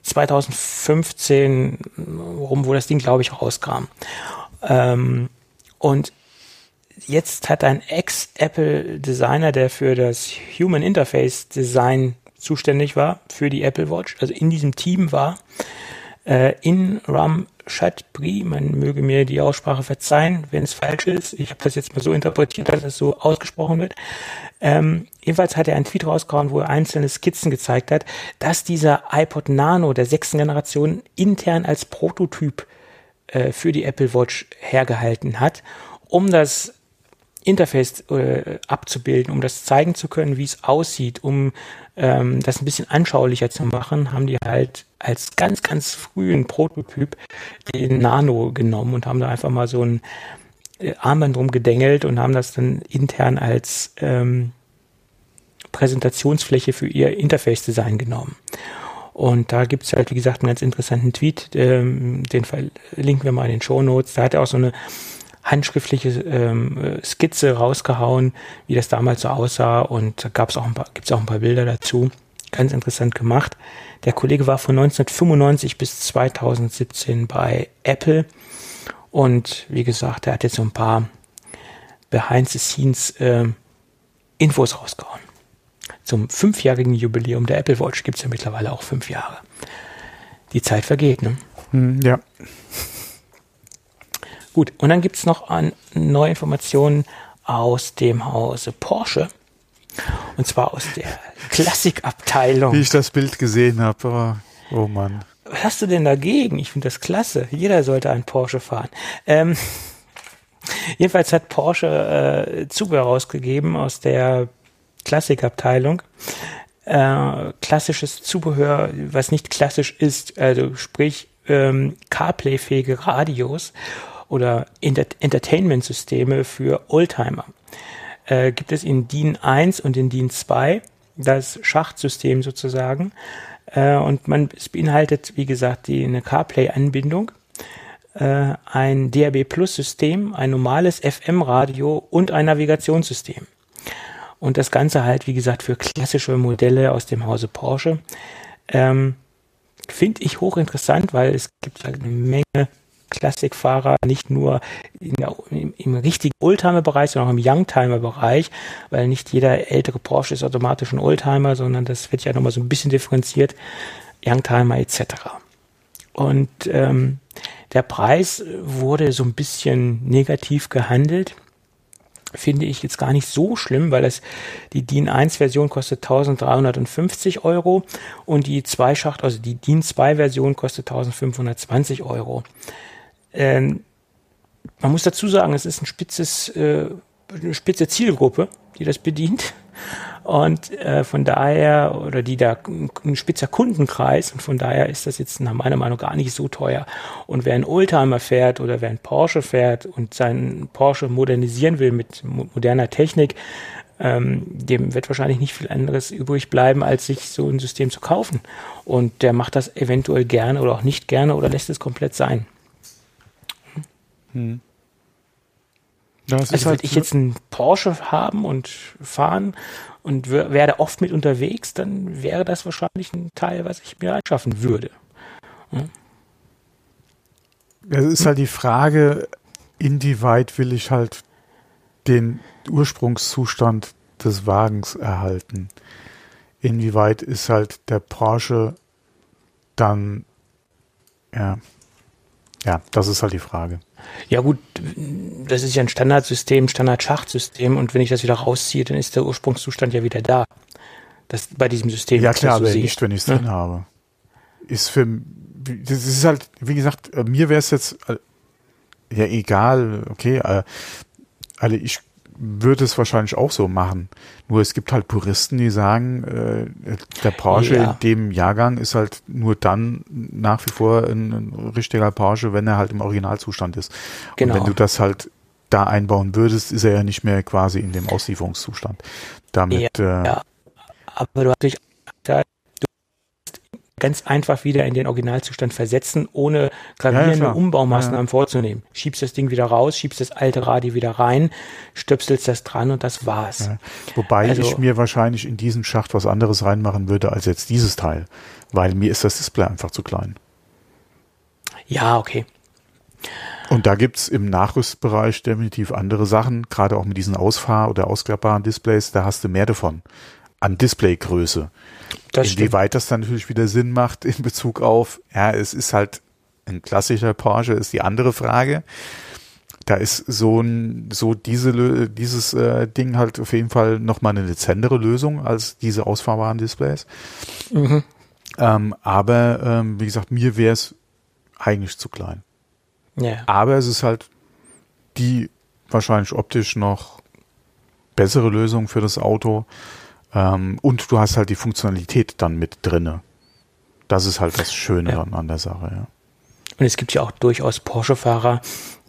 S3: 2015 rum, wo das Ding, glaube ich, rauskam. Ähm, und jetzt hat ein Ex-Apple-Designer, der für das Human Interface Design zuständig war, für die Apple Watch, also in diesem Team war, äh, in Ram Chatbri, man möge mir die Aussprache verzeihen, wenn es falsch ist. Ich habe das jetzt mal so interpretiert, dass es so ausgesprochen wird. Ähm, jedenfalls hat er einen Tweet rausgehauen, wo er einzelne Skizzen gezeigt hat, dass dieser iPod Nano der sechsten Generation intern als Prototyp äh, für die Apple Watch hergehalten hat, um das Interface äh, abzubilden, um das zeigen zu können, wie es aussieht, um ähm, das ein bisschen anschaulicher zu machen, haben die halt als ganz, ganz frühen Prototyp den Nano genommen und haben da einfach mal so ein äh, Armband drum gedengelt und haben das dann intern als ähm, Präsentationsfläche für ihr Interface-Design genommen. Und da gibt's halt, wie gesagt, einen ganz interessanten Tweet, ähm, den verlinken wir mal in den Show Notes. Da hat er auch so eine handschriftliche ähm, Skizze rausgehauen, wie das damals so aussah. Und da gab's auch ein paar, gibt's auch ein paar Bilder dazu. Ganz interessant gemacht. Der Kollege war von 1995 bis 2017 bei Apple. Und wie gesagt, er hat jetzt so ein paar Behind the Scenes äh, Infos rausgehauen zum fünfjährigen Jubiläum der Apple Watch gibt es ja mittlerweile auch fünf Jahre. Die Zeit vergeht, ne?
S2: Hm, ja.
S3: Gut, und dann gibt es noch an neue Informationen aus dem Hause Porsche. Und zwar aus der Klassikabteilung.
S2: Wie ich das Bild gesehen habe. Oh, oh Mann.
S3: Was hast du denn dagegen? Ich finde das klasse. Jeder sollte einen Porsche fahren. Ähm, jedenfalls hat Porsche äh, Zubehör rausgegeben aus der Klassikabteilung. Äh, klassisches Zubehör, was nicht klassisch ist, also sprich ähm, CarPlay-fähige Radios oder Enter Entertainment-Systeme für Oldtimer. Äh, gibt es in DIN 1 und in DIN 2 das Schachtsystem sozusagen. Äh, und man, es beinhaltet, wie gesagt, die, eine CarPlay-Anbindung, äh, ein DAB Plus-System, ein normales FM-Radio und ein Navigationssystem. Und das Ganze halt, wie gesagt, für klassische Modelle aus dem Hause Porsche. Ähm, Finde ich hochinteressant, weil es gibt halt eine Menge Klassikfahrer, nicht nur der, im, im, richtigen Oldtimer-Bereich, sondern auch im Youngtimer-Bereich, weil nicht jeder ältere Porsche ist automatisch ein Oldtimer, sondern das wird ja nochmal so ein bisschen differenziert, Youngtimer etc. Und ähm, der Preis wurde so ein bisschen negativ gehandelt finde ich jetzt gar nicht so schlimm, weil es die DIN 1 Version kostet 1350 Euro und die Zweischacht, also die DIN 2 Version kostet 1520 Euro. Ähm, man muss dazu sagen, es ist ein spitzes, äh, eine spitze Zielgruppe, die das bedient. Und äh, von daher, oder die da ein spitzer Kundenkreis und von daher ist das jetzt nach meiner Meinung gar nicht so teuer. Und wer ein Oldtimer fährt oder wer ein Porsche fährt und seinen Porsche modernisieren will mit moderner Technik, ähm, dem wird wahrscheinlich nicht viel anderes übrig bleiben, als sich so ein System zu kaufen. Und der macht das eventuell gerne oder auch nicht gerne oder lässt es komplett sein. Hm. also würde halt, ich jetzt einen Porsche haben und fahren und werde oft mit unterwegs, dann wäre das wahrscheinlich ein Teil, was ich mir anschaffen würde.
S2: Hm? Es ist halt die Frage, inwieweit will ich halt den Ursprungszustand des Wagens erhalten. Inwieweit ist halt der Porsche dann, ja, ja, das ist halt die Frage.
S3: Ja gut, das ist ja ein Standardsystem, Standardschachtsystem und wenn ich das wieder rausziehe, dann ist der Ursprungszustand ja wieder da. Das bei diesem System.
S2: Ja klar, aber nicht, wenn ich es ja. drin habe. Ist für, das ist halt, wie gesagt, mir wäre es jetzt, äh, ja egal, okay, äh, also ich würde es wahrscheinlich auch so machen. Nur es gibt halt Puristen, die sagen, äh, der Porsche ja. in dem Jahrgang ist halt nur dann nach wie vor ein, ein, richtiger Porsche, wenn er halt im Originalzustand ist. Genau. Und wenn du das halt da einbauen würdest, ist er ja nicht mehr quasi in dem Auslieferungszustand. Damit. Ja, äh, ja.
S3: aber du hast natürlich ganz einfach wieder in den Originalzustand versetzen, ohne gravierende ja, Umbaumaßnahmen ja. vorzunehmen. Schiebst das Ding wieder raus, schiebst das alte Radio wieder rein, stöpselst das dran und das war's. Ja.
S2: Wobei also, ich mir wahrscheinlich in diesen Schacht was anderes reinmachen würde als jetzt dieses Teil, weil mir ist das Display einfach zu klein.
S3: Ja, okay.
S2: Und da gibt's im Nachrüstbereich definitiv andere Sachen, gerade auch mit diesen Ausfahr- oder ausklappbaren Displays, da hast du mehr davon an Displaygröße. Das Inwieweit stimmt. das dann natürlich wieder Sinn macht in Bezug auf, ja, es ist halt ein klassischer Porsche, ist die andere Frage. Da ist so ein, so diese, dieses äh, Ding halt auf jeden Fall nochmal eine dezendere Lösung als diese ausfahrbaren Displays. Mhm. Ähm, aber ähm, wie gesagt, mir wäre es eigentlich zu klein. Ja. Aber es ist halt die wahrscheinlich optisch noch bessere Lösung für das Auto. Ähm, und du hast halt die Funktionalität dann mit drinne. Das ist halt das Schöne ja. an der Sache, ja.
S3: Und es gibt ja auch durchaus Porsche-Fahrer,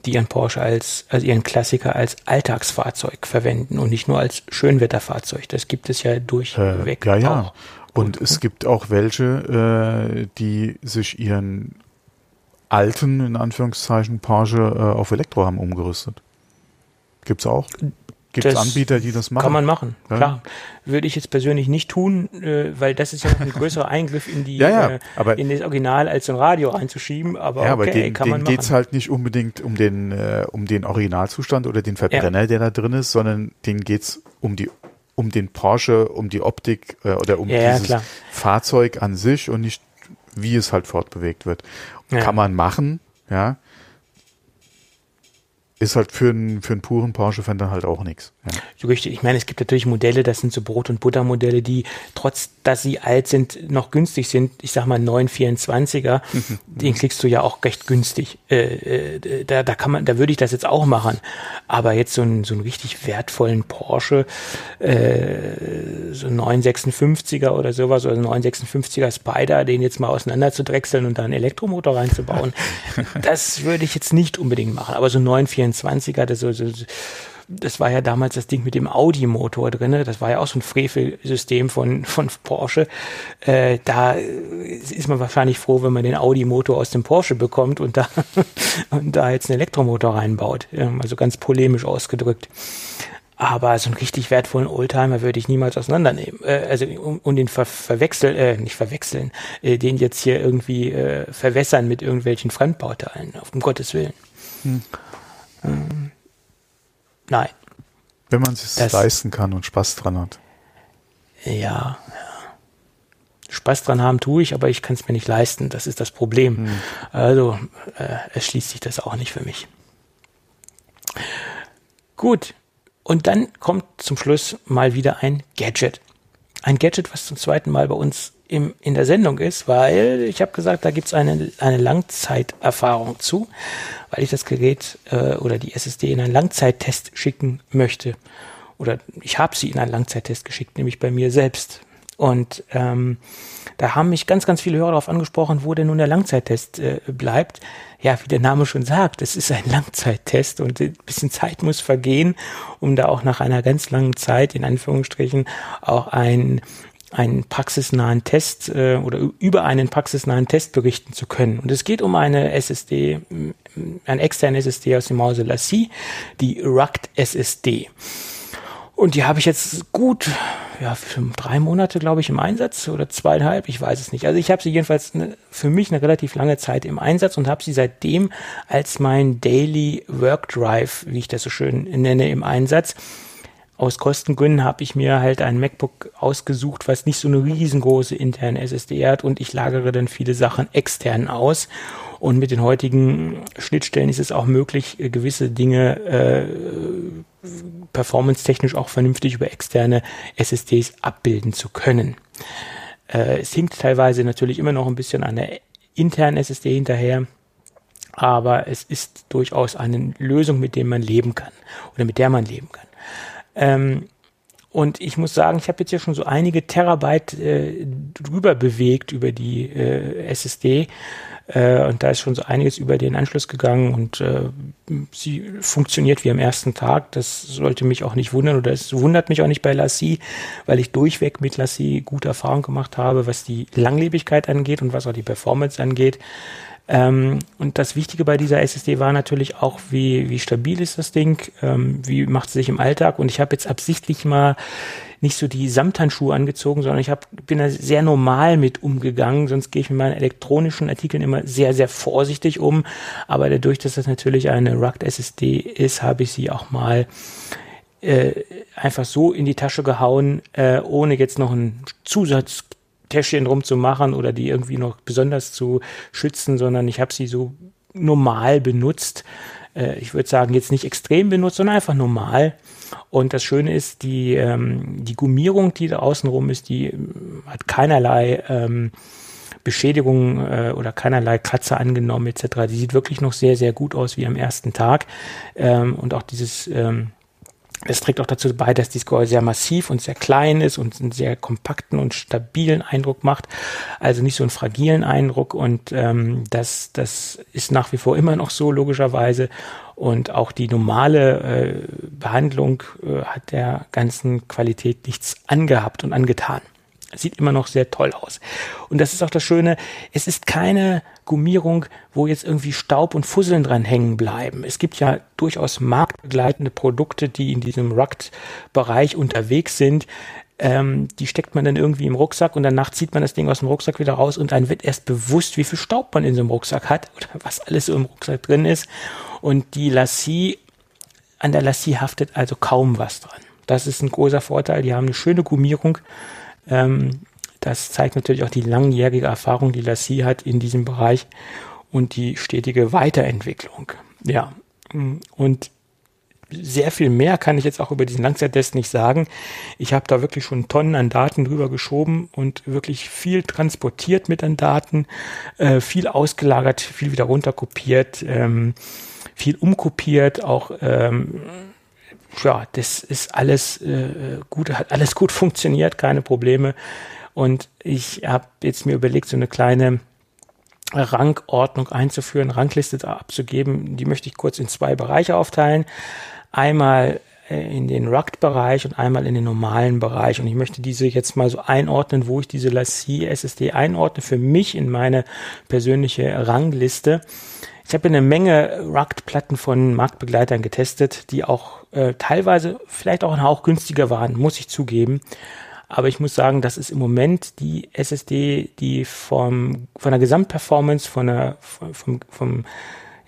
S3: die ihren Porsche als, also ihren Klassiker als Alltagsfahrzeug verwenden und nicht nur als Schönwetterfahrzeug. Das gibt es ja durchweg.
S2: Äh, ja, ja. Auch. Und es gibt auch welche, äh, die sich ihren alten, in Anführungszeichen, Porsche äh, auf Elektro haben umgerüstet. Gibt's auch. Gibt es Anbieter, die das machen?
S3: Kann man machen, ja. klar. Würde ich jetzt persönlich nicht tun, äh, weil das ist ja ein größerer Eingriff in die
S2: ja, ja, äh, aber,
S3: in das Original als so ein Radio reinzuschieben. Aber ja, okay, aber
S2: den, kann den man machen. geht's halt nicht unbedingt um den äh, um den Originalzustand oder den Verbrenner, der da drin ist, sondern den geht's um die um den Porsche, um die Optik äh, oder um dieses Fahrzeug an sich und nicht wie es halt fortbewegt wird. Kann man machen, ja ist halt für einen, für einen puren Porsche-Fan dann halt auch nichts.
S3: Ja. So richtig. Ich meine, es gibt natürlich Modelle, das sind so Brot- und Butter-Modelle, die trotz, dass sie alt sind, noch günstig sind. Ich sag mal 924er, mhm. den kriegst du ja auch recht günstig. Äh, äh, da, da kann man, da würde ich das jetzt auch machen. Aber jetzt so einen, so einen richtig wertvollen Porsche, äh, so 956er oder sowas, oder 956er Spider, den jetzt mal auseinander zu drechseln und da einen Elektromotor reinzubauen, das würde ich jetzt nicht unbedingt machen. Aber so 924 24er, das, so, so, das war ja damals das Ding mit dem Audi-Motor drin, das war ja auch so ein Frevelsystem von, von Porsche. Äh, da ist man wahrscheinlich froh, wenn man den Audi-Motor aus dem Porsche bekommt und da, und da jetzt einen Elektromotor reinbaut. Also ganz polemisch ausgedrückt. Aber so einen richtig wertvollen Oldtimer würde ich niemals auseinandernehmen. Äh, also um, um den ver verwechseln, äh, nicht verwechseln, äh, den jetzt hier irgendwie äh, verwässern mit irgendwelchen Fremdbauteilen, auf um Gottes Willen. Hm. Ähm, nein.
S2: Wenn man es sich leisten kann und Spaß dran hat.
S3: Ja, ja. Spaß dran haben tue ich, aber ich kann es mir nicht leisten. Das ist das Problem. Hm. Also äh, erschließt sich das auch nicht für mich. Gut. Und dann kommt zum Schluss mal wieder ein Gadget. Ein Gadget, was zum zweiten Mal bei uns im, in der Sendung ist, weil ich habe gesagt, da gibt es eine, eine Langzeiterfahrung zu weil ich das Gerät äh, oder die SSD in einen Langzeittest schicken möchte. oder ich habe sie in einen Langzeittest geschickt, nämlich bei mir selbst. Und ähm, da haben mich ganz, ganz viele Hörer darauf angesprochen, wo denn nun der Langzeittest äh, bleibt. Ja, wie der Name schon sagt, es ist ein Langzeittest und ein bisschen Zeit muss vergehen, um da auch nach einer ganz langen Zeit, in Anführungsstrichen, auch ein einen praxisnahen Test äh, oder über einen praxisnahen Test berichten zu können. Und es geht um eine SSD, ein externe SSD aus dem Hause Lassie, die RUCT SSD. Und die habe ich jetzt gut, ja, für drei Monate, glaube ich, im Einsatz oder zweieinhalb, ich weiß es nicht. Also ich habe sie jedenfalls eine, für mich eine relativ lange Zeit im Einsatz und habe sie seitdem als mein Daily Work Drive, wie ich das so schön nenne, im Einsatz. Aus Kostengründen habe ich mir halt ein MacBook ausgesucht, was nicht so eine riesengroße interne SSD hat und ich lagere dann viele Sachen extern aus. Und mit den heutigen Schnittstellen ist es auch möglich, gewisse Dinge äh, performance-technisch auch vernünftig über externe SSDs abbilden zu können. Äh, es hinkt teilweise natürlich immer noch ein bisschen an der internen SSD hinterher, aber es ist durchaus eine Lösung, mit der man leben kann oder mit der man leben kann. Ähm, und ich muss sagen, ich habe jetzt ja schon so einige Terabyte äh, drüber bewegt über die äh, SSD äh, und da ist schon so einiges über den Anschluss gegangen und äh, sie funktioniert wie am ersten Tag. Das sollte mich auch nicht wundern oder es wundert mich auch nicht bei Lassie, weil ich durchweg mit Lassie gute Erfahrungen gemacht habe, was die Langlebigkeit angeht und was auch die Performance angeht. Ähm, und das Wichtige bei dieser SSD war natürlich auch, wie, wie stabil ist das Ding, ähm, wie macht es sich im Alltag. Und ich habe jetzt absichtlich mal nicht so die Samthandschuhe angezogen, sondern ich hab, bin da sehr normal mit umgegangen. Sonst gehe ich mit meinen elektronischen Artikeln immer sehr, sehr vorsichtig um. Aber dadurch, dass das natürlich eine Rugged SSD ist, habe ich sie auch mal äh, einfach so in die Tasche gehauen, äh, ohne jetzt noch ein Zusatztäschchen drum zu machen oder die irgendwie noch besonders zu schützen, sondern ich habe sie so normal benutzt. Äh, ich würde sagen, jetzt nicht extrem benutzt, sondern einfach normal. Und das Schöne ist, die, ähm, die Gummierung, die da außenrum ist, die ähm, hat keinerlei ähm, Beschädigungen äh, oder keinerlei Kratzer angenommen etc. Die sieht wirklich noch sehr, sehr gut aus wie am ersten Tag. Ähm, und auch dieses ähm, es trägt auch dazu bei, dass die Score sehr massiv und sehr klein ist und einen sehr kompakten und stabilen Eindruck macht. Also nicht so einen fragilen Eindruck. Und ähm, das, das ist nach wie vor immer noch so, logischerweise. Und auch die normale äh, Behandlung äh, hat der ganzen Qualität nichts angehabt und angetan. Sieht immer noch sehr toll aus. Und das ist auch das Schöne, es ist keine Gummierung, wo jetzt irgendwie Staub und Fusseln dran hängen bleiben. Es gibt ja durchaus marktbegleitende Produkte, die in diesem Rugged-Bereich unterwegs sind. Ähm, die steckt man dann irgendwie im Rucksack und danach zieht man das Ding aus dem Rucksack wieder raus und dann wird erst bewusst, wie viel Staub man in so einem Rucksack hat oder was alles so im Rucksack drin ist. Und die Lassie, an der Lassie haftet also kaum was dran. Das ist ein großer Vorteil. Die haben eine schöne Gummierung. Ähm, das zeigt natürlich auch die langjährige Erfahrung, die Lassie hat in diesem Bereich und die stetige Weiterentwicklung. Ja, und sehr viel mehr kann ich jetzt auch über diesen Langzeittest nicht sagen. Ich habe da wirklich schon Tonnen an Daten drüber geschoben und wirklich viel transportiert mit an Daten, äh, viel ausgelagert, viel wieder runterkopiert. Ähm, viel umkopiert, auch ähm, ja, das ist alles äh, gut, hat alles gut funktioniert, keine Probleme. Und ich habe jetzt mir überlegt, so eine kleine Rangordnung einzuführen, Rangliste abzugeben. Die möchte ich kurz in zwei Bereiche aufteilen. Einmal äh, in den Rugged-Bereich und einmal in den normalen Bereich. Und ich möchte diese jetzt mal so einordnen, wo ich diese Lassie SSD einordne für mich in meine persönliche Rangliste. Ich habe eine Menge Rugged-Platten von Marktbegleitern getestet, die auch äh, teilweise vielleicht auch ein Hauch günstiger waren, muss ich zugeben. Aber ich muss sagen, das ist im Moment die SSD, die vom, von der Gesamtperformance, von der, vom, vom,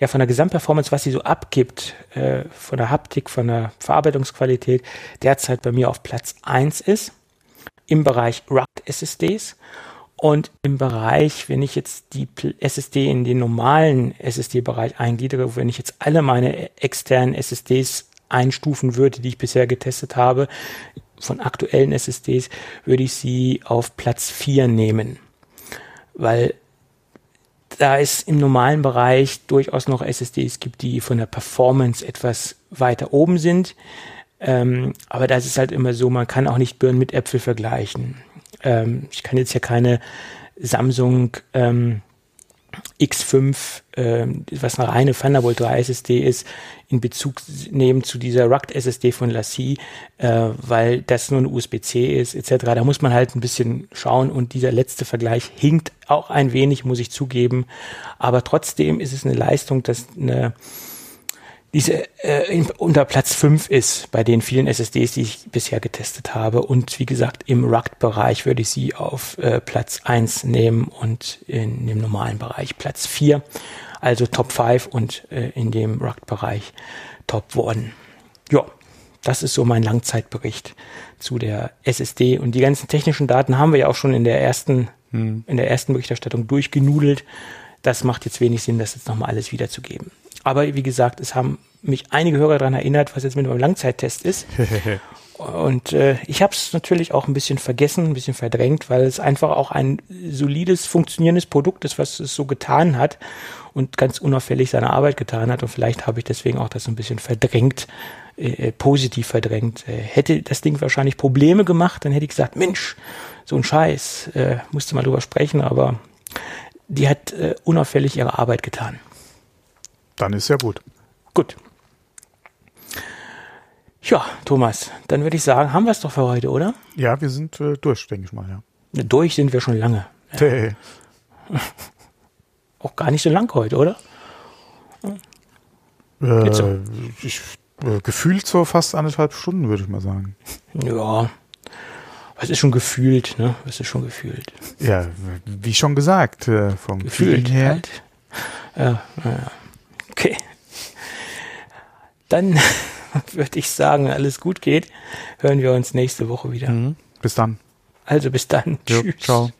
S3: ja, von der Gesamtperformance, was sie so abgibt, äh, von der Haptik, von der Verarbeitungsqualität, derzeit bei mir auf Platz eins ist. Im Bereich Rugged SSDs. Und im Bereich, wenn ich jetzt die SSD in den normalen SSD-Bereich eingliedere, wenn ich jetzt alle meine externen SSDs einstufen würde, die ich bisher getestet habe, von aktuellen SSDs, würde ich sie auf Platz 4 nehmen. Weil da es im normalen Bereich durchaus noch SSDs gibt, die von der Performance etwas weiter oben sind. Ähm, aber das ist halt immer so, man kann auch nicht Birnen mit Äpfel vergleichen. Ähm, ich kann jetzt ja keine Samsung ähm, X5, ähm, was eine reine Thunderbolt 3 SSD ist, in Bezug nehmen zu dieser RUCT SSD von Lassie, äh, weil das nur eine USB-C ist, etc. Da muss man halt ein bisschen schauen und dieser letzte Vergleich hinkt auch ein wenig, muss ich zugeben. Aber trotzdem ist es eine Leistung, dass eine diese äh, unter Platz 5 ist bei den vielen SSDs, die ich bisher getestet habe. Und wie gesagt, im RUCT-Bereich würde ich sie auf äh, Platz 1 nehmen und in dem normalen Bereich Platz 4. Also Top 5 und äh, in dem RUCT-Bereich Top 1. Ja, das ist so mein Langzeitbericht zu der SSD. Und die ganzen technischen Daten haben wir ja auch schon in der ersten, hm. in der ersten Berichterstattung durchgenudelt. Das macht jetzt wenig Sinn, das jetzt nochmal alles wiederzugeben. Aber wie gesagt, es haben mich einige Hörer daran erinnert, was jetzt mit meinem Langzeittest ist. Und äh, ich habe es natürlich auch ein bisschen vergessen, ein bisschen verdrängt, weil es einfach auch ein solides, funktionierendes Produkt ist, was es so getan hat und ganz unauffällig seine Arbeit getan hat. Und vielleicht habe ich deswegen auch das ein bisschen verdrängt, äh, äh, positiv verdrängt. Äh, hätte das Ding wahrscheinlich Probleme gemacht, dann hätte ich gesagt, Mensch, so ein Scheiß, äh, musste mal drüber sprechen, aber die hat äh, unauffällig ihre Arbeit getan.
S2: Dann ist ja gut.
S3: Gut. Ja, Thomas, dann würde ich sagen, haben wir es doch für heute, oder?
S2: Ja, wir sind äh, durch, denke ich mal, ja.
S3: Durch sind wir schon lange. Ja. Auch gar nicht so lang heute, oder?
S2: Äh, so. ich, äh, gefühlt so fast anderthalb Stunden, würde ich mal sagen.
S3: Ja. Was ist schon gefühlt, ne? Was ist schon gefühlt?
S2: Ja, wie schon gesagt, äh, vom gefühlt her. Halt.
S3: Ja, ja. Okay. Dann würde ich sagen, alles gut geht. Hören wir uns nächste Woche wieder. Mhm.
S2: Bis dann.
S3: Also bis dann.
S2: Jo, Tschüss. Ciao.